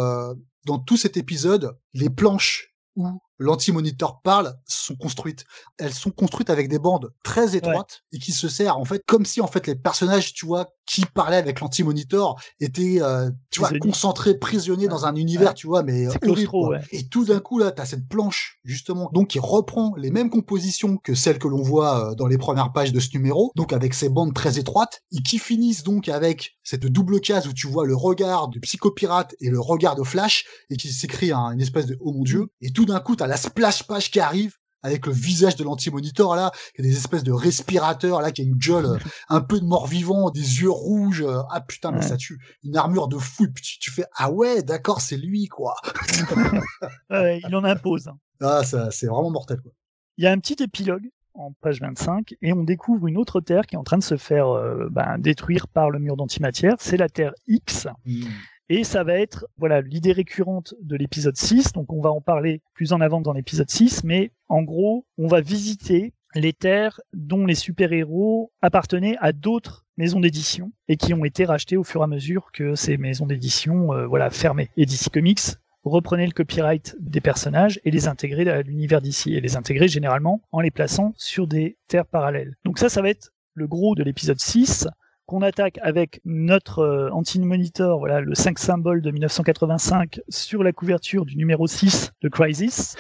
dans tout cet épisode, les planches où l'anti-monitor parle sont construites. Elles sont construites avec des bandes très étroites et qui se serrent en fait comme si en fait les personnages, tu vois, qui parlaient avec l'anti-monitor étaient, euh, tu vois, concentrés, prisonniers dans un univers, tu vois, mais horrible. Et tout d'un coup là, t'as cette planche justement, donc qui reprend les mêmes compositions que celles que l'on voit euh, dans les premières pages de ce numéro, donc avec ces bandes très étroites et qui finissent donc avec cette double case où tu vois le regard du psychopirate et le regard de Flash et qui s'écrit une espèce de oh mon dieu et tout d'un coup t'as la splash page qui arrive avec le visage de l'anti-monitor là, il y a des espèces de respirateurs là, qui a une gueule un peu de mort-vivant, des yeux rouges. Euh, ah putain, mais ça tue. Une armure de fou. Tu, tu fais ah ouais, d'accord, c'est lui quoi. il en impose. Hein. Ah ça, c'est vraiment mortel quoi. Il y a un petit épilogue en page 25 et on découvre une autre Terre qui est en train de se faire euh, ben, détruire par le mur d'antimatière. C'est la Terre X. Hmm. Et ça va être voilà l'idée récurrente de l'épisode 6, donc on va en parler plus en avant dans l'épisode 6, mais en gros, on va visiter les terres dont les super-héros appartenaient à d'autres maisons d'édition et qui ont été rachetées au fur et à mesure que ces maisons d'édition euh, voilà fermaient. Et DC Comics reprenait le copyright des personnages et les intégrait à l'univers d'ici et les intégrait généralement en les plaçant sur des terres parallèles. Donc ça, ça va être le gros de l'épisode 6 qu'on attaque avec notre euh, anti-monitor, voilà, le 5 symbole de 1985 sur la couverture du numéro 6 de Crisis.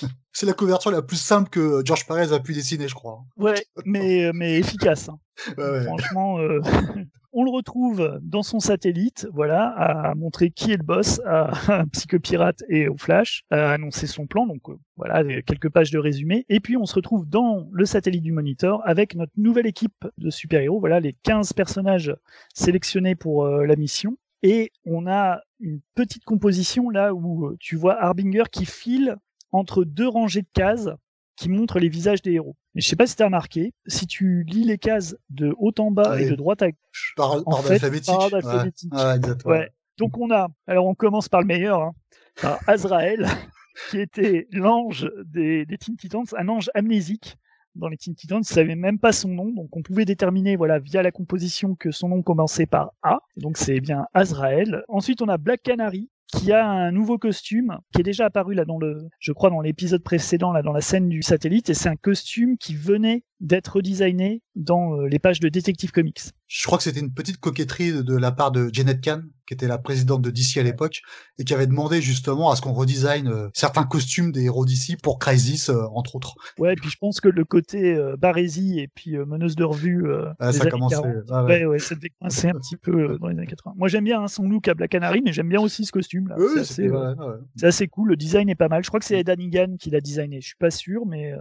C'est la couverture la plus simple que George Perez a pu dessiner, je crois. Ouais, mais, mais efficace. Hein. Franchement, euh, on le retrouve dans son satellite, voilà, à montrer qui est le boss, à psychopirate et au Flash, à annoncer son plan, donc euh, voilà, quelques pages de résumé. Et puis on se retrouve dans le satellite du Monitor avec notre nouvelle équipe de super-héros, voilà, les 15 personnages sélectionnés pour euh, la mission. Et on a une petite composition là où tu vois Harbinger qui file entre deux rangées de cases qui montrent les visages des héros. Mais je sais pas si tu as remarqué, si tu lis les cases de haut en bas et de droite à gauche, par, en fait, alphabétique. par alphabétique. Ouais. Donc on a, alors on commence par le meilleur, hein, par Azrael, qui était l'ange des, des Teen Titans, un ange amnésique. Dans les Teen Titans, il savait même pas son nom, donc on pouvait déterminer, voilà, via la composition que son nom commençait par A. Donc c'est bien Azrael. Ensuite, on a Black Canary, qui a un nouveau costume qui est déjà apparu là dans le, je crois dans l'épisode précédent là dans la scène du satellite et c'est un costume qui venait d'être redesigné dans euh, les pages de Detective Comics. Je crois que c'était une petite coquetterie de la part de Janet Kahn, qui était la présidente de DC à l'époque, et qui avait demandé justement à ce qu'on redesign euh, certains costumes des héros d'ici pour Crisis, euh, entre autres. Ouais, et puis je pense que le côté euh, barésie et puis meneuse de revue, ah, ça commençait. Ah, ouais. ouais, ça devait coincer un petit peu dans les années 80. Moi j'aime bien hein, son look à Black Canary, mais j'aime bien aussi ce costume là. Oui, c'est assez, assez, cool. Le design est pas mal. Je crois que c'est Ed Hannigan qui l'a designé. Je suis pas sûr, mais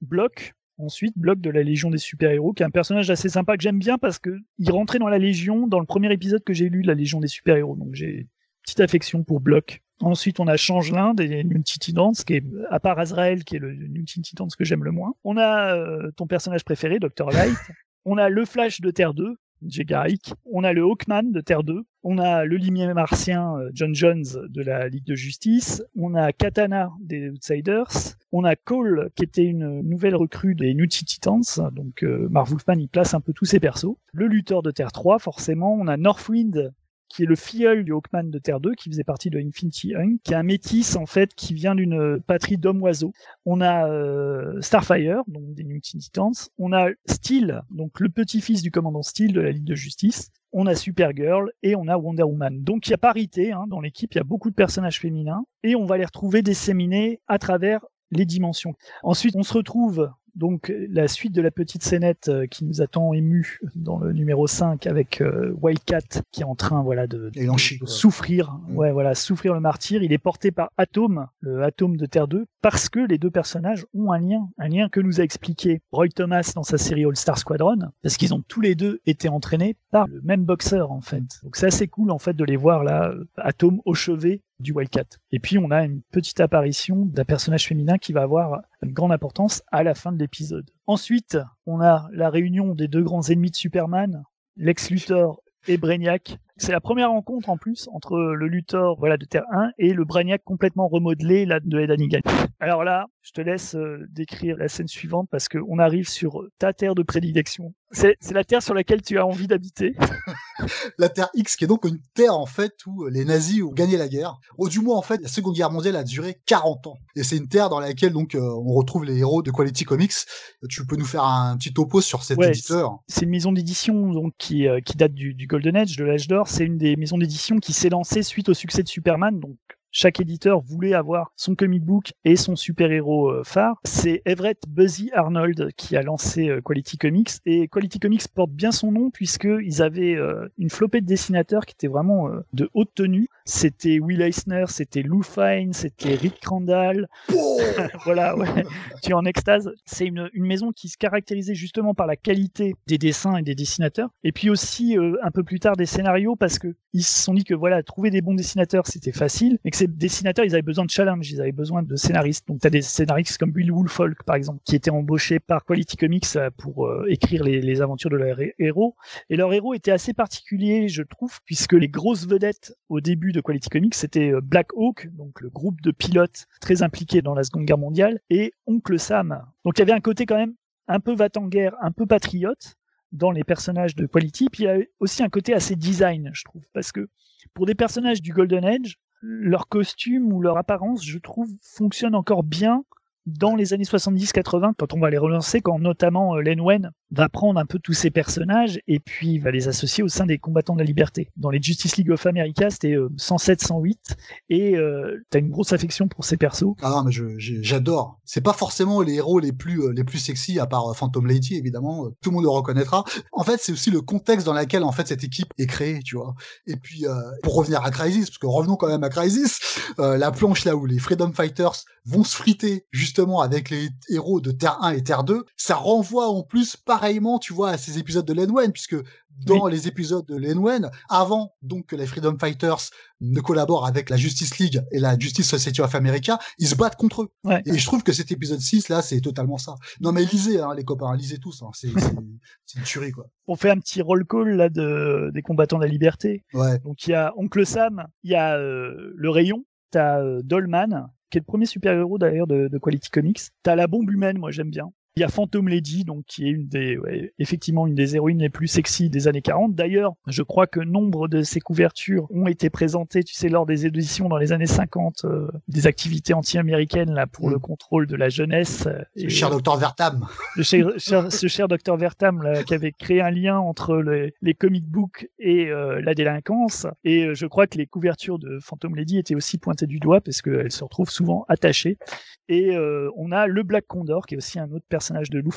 Block, Ensuite, Block de la Légion des super-héros, qui est un personnage assez sympa que j'aime bien parce que il rentrait dans la Légion dans le premier épisode que j'ai lu de la Légion des super-héros. Donc j'ai une petite affection pour Block. Ensuite, on a Changelin des New Titans, qui est, à part Azrael, qui est le New Titans que j'aime le moins. On a euh, ton personnage préféré, Dr. Light. On a le Flash de Terre 2, On a le Hawkman de Terre 2. On a le limier martien euh, John Jones de la Ligue de Justice. On a Katana des Outsiders. On a Cole qui était une nouvelle recrue des New Titans. Donc euh, il place un peu tous ses persos. Le lutteur de Terre 3 forcément. On a Northwind qui est le filleul du Hawkman de Terre 2, qui faisait partie de Infinity Hunk, qui est un métis en fait, qui vient d'une patrie d'hommes-oiseaux. On a euh, Starfire, donc des New. On a Steel, donc le petit-fils du commandant Steel de la Ligue de Justice. On a Supergirl et on a Wonder Woman. Donc il y a parité hein, dans l'équipe, il y a beaucoup de personnages féminins et on va les retrouver disséminés à travers les dimensions. Ensuite, on se retrouve donc la suite de la petite scénette euh, qui nous a tant ému dans le numéro 5 avec euh, Wildcat qui est en train voilà de, souffrir. Mm. ouais voilà souffrir le martyr. Il est porté par Atom le Atom de Terre 2 parce que les deux personnages ont un lien un lien que nous a expliqué Roy Thomas dans sa série All Star Squadron parce qu'ils ont tous les deux été entraînés par le même boxeur en fait. Donc c'est assez cool en fait de les voir là Atom au chevet du Wildcat. Et puis on a une petite apparition d'un personnage féminin qui va avoir une grande importance à la fin de l'épisode. Ensuite, on a la réunion des deux grands ennemis de Superman, Lex Luthor et Brainiac. C'est la première rencontre en plus entre le Luthor voilà, de Terre 1 et le Brainiac complètement remodelé là, de Ed Hannigan. Alors là, je te laisse euh, décrire la scène suivante parce qu'on arrive sur ta terre de prédilection. C'est la terre sur laquelle tu as envie d'habiter. la Terre X, qui est donc une terre en fait où les nazis ont gagné la guerre. Ou du moins en fait, la Seconde Guerre mondiale a duré 40 ans. Et c'est une terre dans laquelle donc euh, on retrouve les héros de Quality Comics. Tu peux nous faire un petit topo sur cet éditeur C'est une maison d'édition donc qui, euh, qui date du, du Golden Age, de l'âge d'or. C'est une des maisons d'édition qui s'est lancée suite au succès de Superman, donc chaque éditeur voulait avoir son comic book et son super-héros euh, phare. C'est Everett Buzzy Arnold qui a lancé euh, Quality Comics et Quality Comics porte bien son nom puisqu'ils avaient euh, une flopée de dessinateurs qui étaient vraiment de haute tenue. C'était Will Eisner, c'était Lou Fine, c'était Rick Crandall. voilà, ouais. Tu es en extase. C'est une, une, maison qui se caractérisait justement par la qualité des dessins et des dessinateurs. Et puis aussi, un peu plus tard, des scénarios parce que ils se sont dit que voilà, trouver des bons dessinateurs, c'était facile, mais que ces dessinateurs, ils avaient besoin de challenge, ils avaient besoin de scénaristes. Donc, tu as des scénaristes comme Bill Woolfolk, par exemple, qui étaient embauchés par Quality Comics euh, pour euh, écrire les, aventures de leurs héros. Et leur héros était assez particulier, je trouve, puisque les grosses vedettes au début de Quality Comics, c'était euh, Black Hawk, donc le groupe de pilotes très impliqués dans la Seconde Guerre mondiale, et Oncle Sam. Donc, il y avait un côté quand même un peu va en guerre, un peu patriote dans les personnages de Quality. Puis il y a aussi un côté assez design, je trouve, parce que pour des personnages du Golden Age, leur costume ou leur apparence, je trouve, fonctionne encore bien dans les années 70-80, quand on va les relancer, quand notamment euh, Len Wen va prendre un peu tous ces personnages et puis va les associer au sein des combattants de la liberté. Dans les Justice League of America, c'était 107-108 euh, et euh, t'as une grosse affection pour ces persos. Ah non, mais j'adore. C'est pas forcément les héros les plus euh, les plus sexy à part Phantom Lady évidemment, tout le monde le reconnaîtra. En fait, c'est aussi le contexte dans lequel en fait cette équipe est créée, tu vois. Et puis pour revenir à Crisis, parce que revenons quand même à Crisis, la planche là où les Freedom Fighters vont se friter justement avec les héros de Terre 1 et Terre 2, ça renvoie en plus pas pareillement, tu vois, à ces épisodes de Len Wen, puisque dans les épisodes de Len Wen, avant donc que les Freedom Fighters ne collaborent avec la Justice League et la Justice Society of America, ils se battent contre eux. Et je trouve que cet épisode 6 là, c'est totalement ça. Non mais lisez hein, les copains, lisez tous, hein. c'est une tuerie quoi. On fait un petit roll call là de des combattants de la liberté. Ouais. Donc il y a Oncle Sam, il y a euh, le Rayon, t'as euh, Dolman, qui est le premier super-héros d'ailleurs de, de, Quality Comics. T'as la bombe humaine, moi j'aime bien. Il y a Phantom Lady, donc qui est une des, effectivement une des héroïnes les plus sexy des années 40. D'ailleurs, je crois que nombre de ces couvertures ont été présentées, tu sais, lors des éditions dans les années 50, euh, des activités anti-américaines là pour le mm. contrôle de la jeunesse. Le cher docteur Vertam. Le cher, ce cher docteur Vertam là, qui avait créé un lien entre les, les comic books et euh, la délinquance. Et euh, je crois que les couvertures de Phantom Lady étaient aussi pointées du doigt parce qu'elles se retrouvent souvent attachées. Et on a le Black Condor qui est aussi un autre personnage personnage de Lou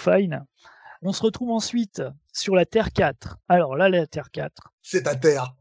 On se retrouve ensuite sur la Terre 4. Alors là, la Terre 4. C'est ta Terre.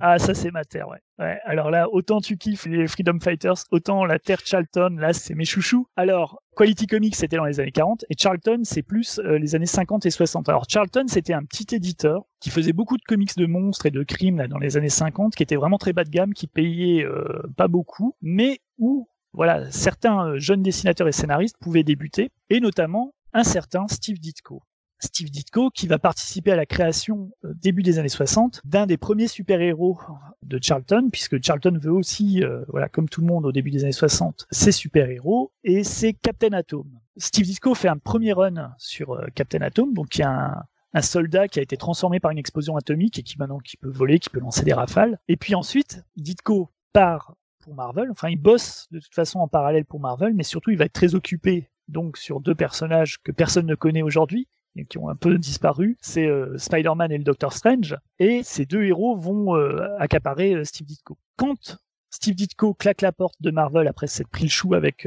Ah, ça, c'est ma Terre, ouais. ouais. Alors là, autant tu kiffes les Freedom Fighters, autant la Terre Charlton, là, c'est mes chouchous. Alors, Quality Comics, c'était dans les années 40, et Charlton, c'est plus euh, les années 50 et 60. Alors, Charlton, c'était un petit éditeur qui faisait beaucoup de comics de monstres et de crimes, là, dans les années 50, qui était vraiment très bas de gamme, qui payait euh, pas beaucoup, mais où voilà, certains euh, jeunes dessinateurs et scénaristes pouvaient débuter, et notamment un certain Steve Ditko. Steve Ditko qui va participer à la création euh, début des années 60 d'un des premiers super-héros de Charlton puisque Charlton veut aussi euh, voilà comme tout le monde au début des années 60 ses super-héros et c'est Captain Atom. Steve Ditko fait un premier run sur euh, Captain Atom donc il y a un, un soldat qui a été transformé par une explosion atomique et qui maintenant qui peut voler, qui peut lancer des rafales. Et puis ensuite, Ditko part pour Marvel. Enfin, il bosse de toute façon en parallèle pour Marvel, mais surtout il va être très occupé donc sur deux personnages que personne ne connaît aujourd'hui et qui ont un peu disparu, c'est euh, Spider-Man et le Doctor Strange, et ces deux héros vont euh, accaparer euh, Steve Ditko. Quand Steve Ditko claque la porte de Marvel après s'être pris le chou avec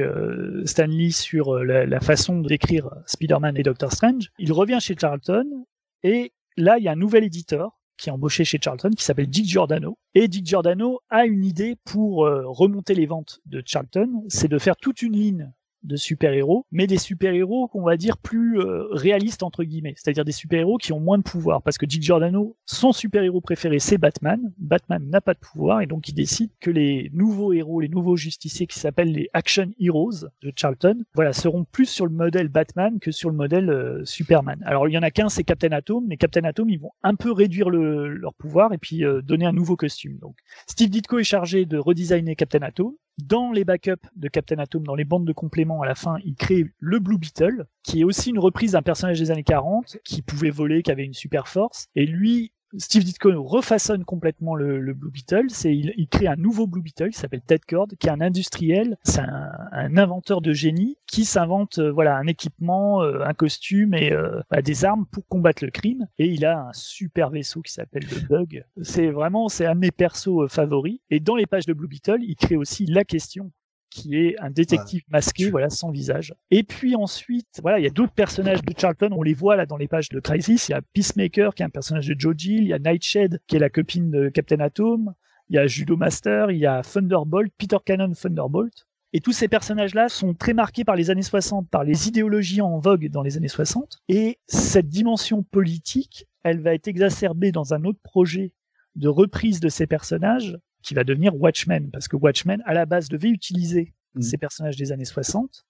Stan Lee sur la, façon d'écrire Spider-Man et Doctor Strange, il revient chez Charlton, et là il y a un nouvel éditeur qui est embauché chez Charlton, qui s'appelle Dick Giordano. Et Dick Giordano a une idée pour remonter les ventes de Charlton, c'est de faire toute une ligne de super-héros, mais des super-héros qu'on va dire plus euh, réalistes entre guillemets, c'est-à-dire des super-héros qui ont moins de pouvoir, parce que Dick Giordano, son super-héros préféré c'est Batman, Batman n'a pas de pouvoir, et donc il décide que les nouveaux héros, les nouveaux justiciers qui s'appellent les Action Heroes de Charlton, voilà, seront plus sur le modèle Batman que sur le modèle euh, Superman. Alors il y en a qu'un, c'est Captain Atom, mais Captain Atom, ils vont un peu réduire le, leur pouvoir et puis euh, donner un nouveau costume. Donc Steve Ditko est chargé de redesigner Captain Atom, dans les backups de Captain Atom, dans les bandes de compléments à la fin, il crée le Blue Beetle, qui est aussi une reprise d'un personnage des années 40, qui pouvait voler, qui avait une super force. Et lui, Steve Ditko refaçonne complètement le, Blue Beetle. C'est il, crée un nouveau Blue Beetle qui s'appelle Ted Cord, qui est un industriel, c'est un, inventeur de génie qui s'invente euh, voilà un équipement, euh, un costume et euh, bah, des armes pour combattre le crime. Et il a un super vaisseau qui s'appelle le Bug. C'est vraiment c'est un de mes persos favoris. Et dans les pages de Blue Beetle, il crée aussi la question qui est un détective masqué, voilà, sans visage. Et puis ensuite, voilà, il y a d'autres personnages de Charlton, on les voit là dans les pages de Crisis. Il y a Peacemaker, qui est un personnage de Joe Gill, il y a Nightshade, qui est la copine de Captain Atom, il y a Judo Master, il y a Thunderbolt, Peter Cannon Thunderbolt. Et tous ces personnages-là sont très marqués par les années 60, par les idéologies en vogue dans les années 60. Et cette dimension politique, elle va être exacerbée dans un autre projet de reprise de ces personnages qui va devenir Watchmen, parce que Watchmen, à la base, devait utiliser mm. ces personnages des années 60,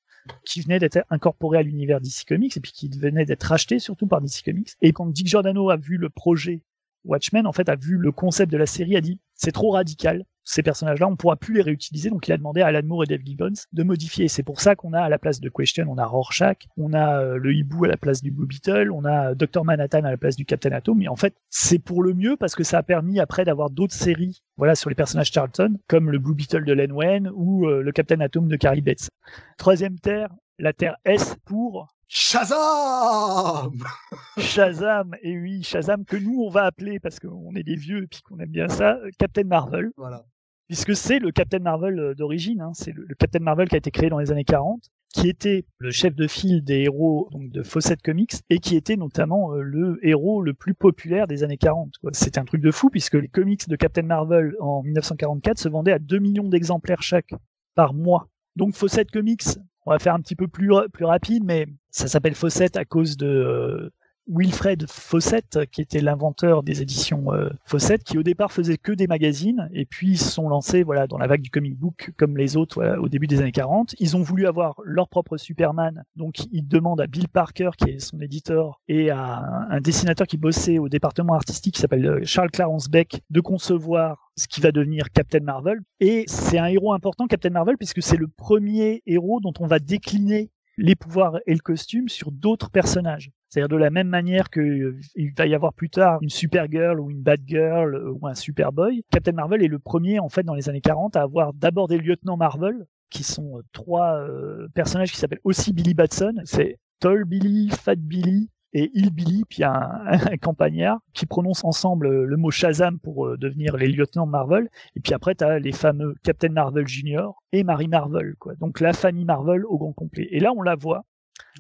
qui venaient d'être incorporés à l'univers DC Comics, et puis qui venaient d'être rachetés surtout par DC Comics. Et quand Dick Giordano a vu le projet Watchmen, en fait, a vu le concept de la série, a dit, c'est trop radical, ces personnages-là, on pourra plus les réutiliser. Donc il a demandé à Alan Moore et Dave Gibbons de modifier. C'est pour ça qu'on a à la place de Question, on a Rorschach, on a euh, le hibou à la place du Blue Beetle, on a Dr Manhattan à la place du Captain Atom. Mais en fait, c'est pour le mieux parce que ça a permis après d'avoir d'autres séries, voilà, sur les personnages Charlton, comme le Blue Beetle de Len Wein ou euh, le Captain Atom de Carrie Bates. Troisième terre, la terre S pour Shazam Shazam, et oui, Shazam que nous on va appeler parce qu'on est des vieux et puis qu'on aime bien ça, Captain Marvel. Voilà. Puisque c'est le Captain Marvel euh, d'origine, hein, c'est le, Captain Marvel qui a été créé dans les années 40, qui était le chef de file des héros de Fawcett Comics et qui était notamment euh, le héros le plus populaire des années 40. C'était un truc de fou puisque les comics de Captain Marvel en 1944 se vendaient à 2 millions d'exemplaires chaque par mois. Donc Fawcett Comics, on va faire un petit peu plus, plus rapide, mais ça s'appelle Fawcett à cause de euh, Wilfred Fawcett, qui était l'inventeur des éditions euh, Fawcett, qui au départ faisait que des magazines, et puis ils se sont lancés voilà, dans la vague du comic book comme les autres au début des années 40. Ils ont voulu avoir leur propre Superman, donc ils demandent à Bill Parker, qui est son éditeur, et à un, dessinateur qui bossait au département artistique, qui s'appelle euh, Charles Clarence Beck, de concevoir ce qui va devenir Captain Marvel. Et c'est un héros important, Captain Marvel, puisque c'est le premier héros dont on va décliner les pouvoirs et le costume sur d'autres personnages. C'est-à-dire de la même manière qu'il euh, va y avoir plus tard une Supergirl ou une Batgirl euh, ou un Superboy, Captain Marvel est le premier en fait dans les années 40 à avoir d'abord des lieutenants Marvel qui sont euh, trois personnages qui s'appellent aussi Billy Batson. C'est Tall Billy, Fat Billy et Hillbilly, puis un, campagnard qui prononce ensemble le mot Shazam pour devenir les lieutenants Marvel. Et puis après, tu as les fameux Captain Marvel Junior et Mary Marvel. Quoi. Donc la famille Marvel au grand complet. Et là, on la voit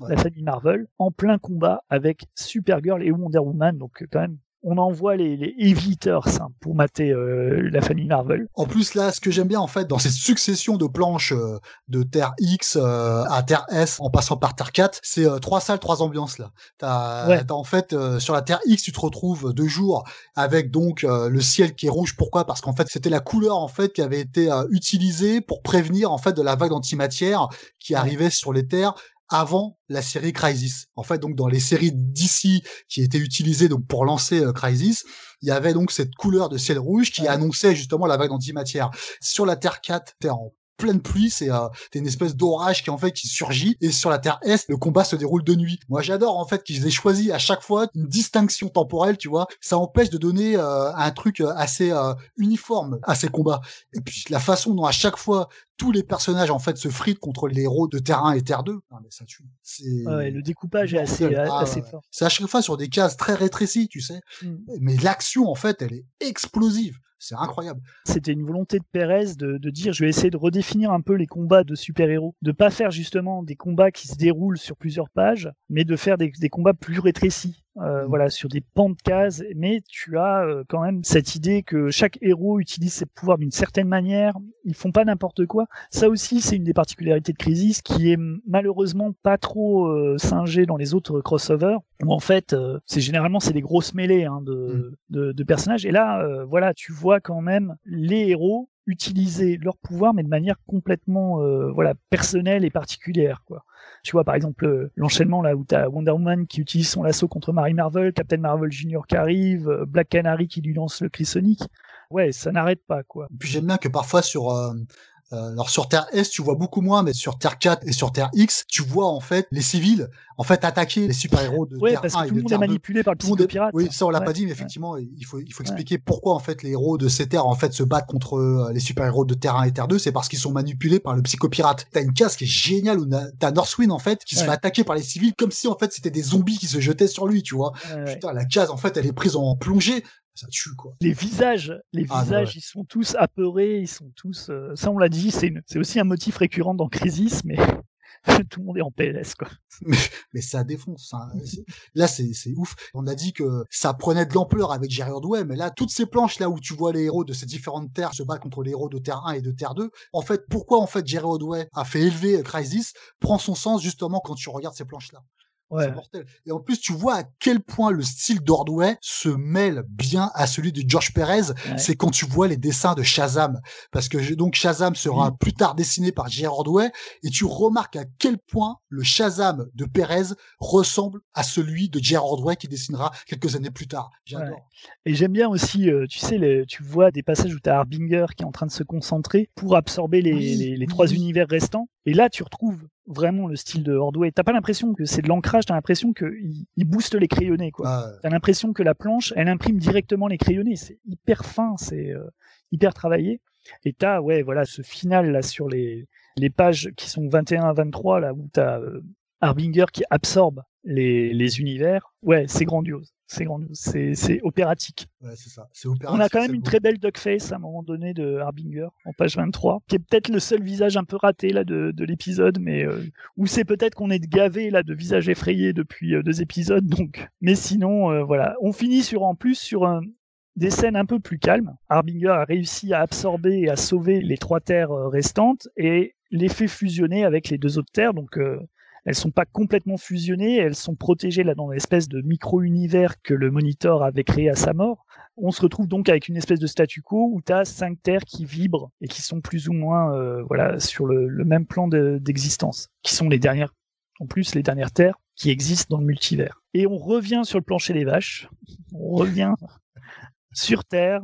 la famille Marvel, en plein combat avec Supergirl et Wonder Woman. Donc quand même, on envoie les, les hein, pour mater euh, la famille Marvel. En plus là, ce que j'aime bien en fait dans cette succession de planches euh, de Terre X euh, à Terre S en passant par Terre 4, c'est trois salles, trois ambiances là. T'as en fait sur la Terre X, tu te retrouves deux jours avec donc le ciel qui est rouge. Pourquoi? Parce qu'en fait c'était la couleur en fait qui avait été utilisée pour prévenir en fait de la vague d'antimatière qui arrivait sur les terres avant la série Crisis. En fait, donc dans les séries d'ici qui étaient utilisées donc pour lancer euh, Crisis, il y avait donc cette couleur de ciel rouge qui annonçait justement la vague d'antimatière. Sur la Terre 4, t'es en pleine pluie, c'est euh, une espèce d'orage qui en fait qui surgit et sur la Terre Est, le combat se déroule de nuit. Moi, j'adore en fait qu'ils aient choisi à chaque fois une distinction temporelle, tu vois. Ça empêche de donner euh, un truc euh, assez euh, uniforme à ces combats. Et puis la façon dont à chaque fois tous les personnages en fait se fritent contre les héros de Terre 1 et Terre 2, non, mais ça tue. Ouais, le découpage est assez, ah, assez fort. C'est à chaque fois sur des cases très rétrécies, tu sais. Mm. Mais l'action en fait, elle est explosive. C'est incroyable. C'était une volonté de Pérez de, de, dire je vais essayer de redéfinir un peu les combats de super-héros, de pas faire justement des combats qui se déroulent sur plusieurs pages, mais de faire des, des combats plus rétrécis. Euh, mm. voilà, sur des pans de cases, mais tu as euh, quand même cette idée que chaque héros utilise ses pouvoirs d'une certaine manière, ils font pas n'importe quoi. Ça aussi, c'est une des particularités de Crisis qui est malheureusement pas trop euh, singée dans les autres crossovers, où en fait, euh, c'est généralement c'est des grosses mêlées hein, de, mm. de, de, personnages, et là, voilà, tu vois quand même les héros utiliser leurs pouvoirs, mais de manière complètement voilà personnelle et particulière, quoi. Tu vois, par exemple, euh, l'enchaînement là où tu as Wonder Woman qui utilise son lasso contre Mary Marvel, Captain Marvel Junior qui arrive, euh, Black Canary qui lui lance le cri Sonic. Ouais, ça n'arrête pas, quoi. Puis j'aime bien que parfois sur euh, alors sur Terre S, tu vois beaucoup moins, mais sur Terre 4 et sur Terre X, tu vois en fait les civils en fait attaquer les super-héros de ouais, Terre parce que tout le monde est manipulé par le tout pirate. Oui, ça on l'a pas dit, mais effectivement, il faut il faut expliquer pourquoi en fait les héros de ces terres en fait se battent contre euh, les super-héros de Terre 1 et Terre 2, c'est parce qu'ils sont manipulés par le psychopirate. T'as une case qui est géniale où t'as Northwind en fait qui se fait attaquer par les civils comme si en fait c'était des zombies qui se jetaient sur lui, tu vois. Putain, la case en fait elle est prise en plongée ça tue quoi. Les visages, les ah, visages, ils sont tous apeurés, ils sont tous. Euh, ça, on l'a dit, c'est aussi un motif récurrent dans Crisis, mais tout le monde est en PLS quoi. Mais, mais ça défonce. Hein. Là, c'est c'est ouf. On a dit que ça prenait de l'ampleur avec Jerry Ordway, mais là, toutes ces planches là où tu vois les héros de ces différentes terres se battre contre les héros de Terre 1 et de Terre 2, en fait, pourquoi en fait Jerry Ordway a fait élever Crisis prend son sens justement quand tu regardes ces planches là C'est mortel. Et en plus, tu vois à quel point le style d'Ordway se mêle bien à celui de George Perez. C'est quand tu vois les dessins de Shazam. Parce que donc Shazam sera plus tard dessiné par J.R. Ordway. Et tu remarques à quel point le Shazam de Perez ressemble à celui de J.R. Ordway qui dessinera quelques années plus tard. J'adore. Et j'aime bien aussi, euh, tu sais, tu vois des passages où tu as Harbinger qui est en train de se concentrer pour absorber les, les, trois univers restants. Et là, tu retrouves vraiment le style de Ordway. T'as pas l'impression que c'est de l'ancrage, t'as l'impression qu'il il booste les crayonnés, quoi. Ah t'as l'impression que la planche, elle imprime directement les crayonnés. C'est hyper fin, c'est euh, hyper travaillé. Et t'as, ouais, voilà, ce final là sur les, les pages qui sont 21 à 23, là où t'as euh, Harbinger qui absorbe les, les univers. Ouais, c'est grandiose c'est c'est opératique. Ouais, c'est ça. On a quand même une très belle duckface à un moment donné de Harbinger en page 23, qui est peut-être le seul visage un peu raté là de, l'épisode, mais euh, où c'est peut-être qu'on est gavé là de visages effrayés depuis euh, deux épisodes. Donc, mais sinon, euh, voilà, on finit sur en plus sur un, des scènes un peu plus calmes. Harbinger a réussi à absorber et à sauver les trois terres restantes et les fait fusionner avec les deux autres terres. Donc elles sont pas complètement fusionnées, elles sont protégées là dans l'espèce de micro-univers que le Monitor avait créé à sa mort. On se retrouve donc avec une espèce de statu quo où tu as cinq terres qui vibrent et qui sont plus ou moins euh, voilà sur le, même plan d'existence, qui sont les dernières, en plus les dernières terres qui existent dans le multivers. Et on revient sur le plancher des vaches, on revient sur Terre,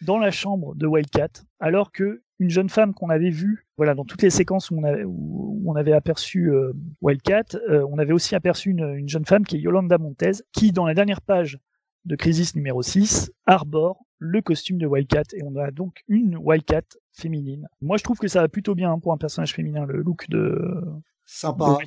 dans la chambre de Wildcat, alors que une jeune femme qu'on avait vue, voilà, dans toutes les séquences où on avait, où on avait aperçu euh, Wildcat, euh, on avait aussi aperçu une, jeune femme qui est Yolanda Montez, qui, dans la dernière page de Crisis numéro 6, arbore le costume de Wildcat, et on a donc une Wildcat féminine. Moi, je trouve que ça va plutôt bien pour un personnage féminin, le look de... Sympa.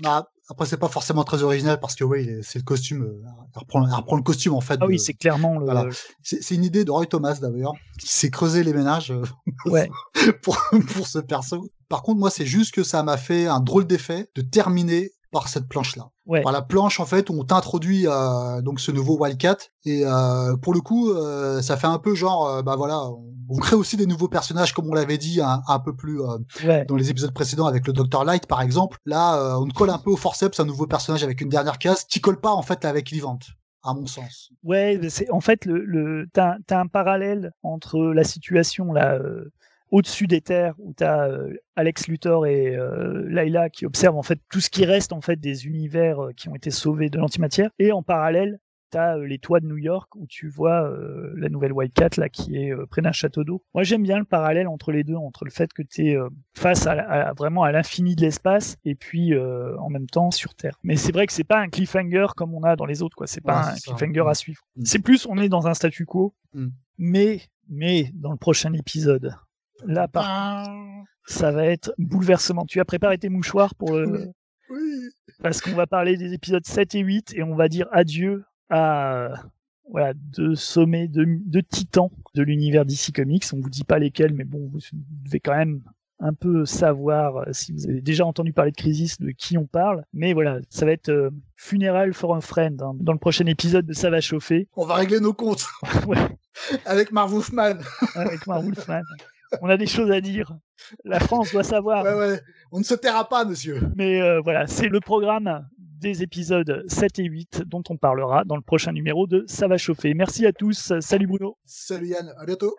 Après, c'est pas forcément très original parce que oui, c'est le costume. Euh, elle reprend, elle reprend, le costume en fait. Ah oui, c'est clairement le. Voilà. C'est une idée de Roy Thomas d'ailleurs, qui s'est creusé les ménages euh, ouais. pour, pour ce perso. Par contre, moi, c'est juste que ça m'a fait un drôle d'effet de terminer par cette planche-là. Ouais. Par la planche, en fait, où on t'introduit euh, donc ce nouveau Wildcat. Et euh, pour le coup, euh, ça fait un peu genre, euh, bah voilà, on, crée aussi des nouveaux personnages, comme on l'avait dit un, un, peu plus ouais. dans les épisodes précédents avec le Dr Light, par exemple. Là, on colle un peu au forceps un nouveau personnage avec une dernière case qui colle pas en fait avec Vivante à mon sens. Ouais, c'est en fait le, le t'as, as un parallèle entre la situation là au-dessus des terres où tu as euh, Alex Luthor et euh, Layla qui observent en fait tout ce qui reste en fait des univers euh, qui ont été sauvés de l'antimatière et en parallèle tu as les toits de New York où tu vois la nouvelle Wildcat là qui est près d'un château d'eau. Moi j'aime bien le parallèle entre les deux, entre le fait que tu es face à, vraiment à l'infini de l'espace et puis en même temps sur Terre. Mais c'est vrai que c'est pas un cliffhanger comme on a dans les autres quoi, c'est pas un cliffhanger à suivre. Mm. C'est plus on est dans un statu quo, mm. mais mais dans le prochain épisode, Là, par ça va être bouleversement. Tu as préparé tes mouchoirs pour le. Oui. Parce qu'on va parler des épisodes 7 et 8 et on va dire adieu à voilà, deux sommets, de, de titans de l'univers DC Comics. On vous dit pas lesquels, mais bon, vous devez quand même un peu savoir euh, si vous avez déjà entendu parler de Crisis, de qui on parle. Mais voilà, ça va être euh, funéral for a friend. Hein. Dans le prochain épisode de Ça va chauffer. On va régler nos comptes. ouais. Avec Marv Wolfman. Avec Marv Wolfman on a des choses à dire. La France doit savoir. Ouais, ouais. On ne se taira pas, monsieur. Mais euh, voilà, c'est le programme des épisodes 7 et 8 dont on parlera dans le prochain numéro de Ça va chauffer. Merci à tous. Salut Bruno. Salut Yann. À bientôt.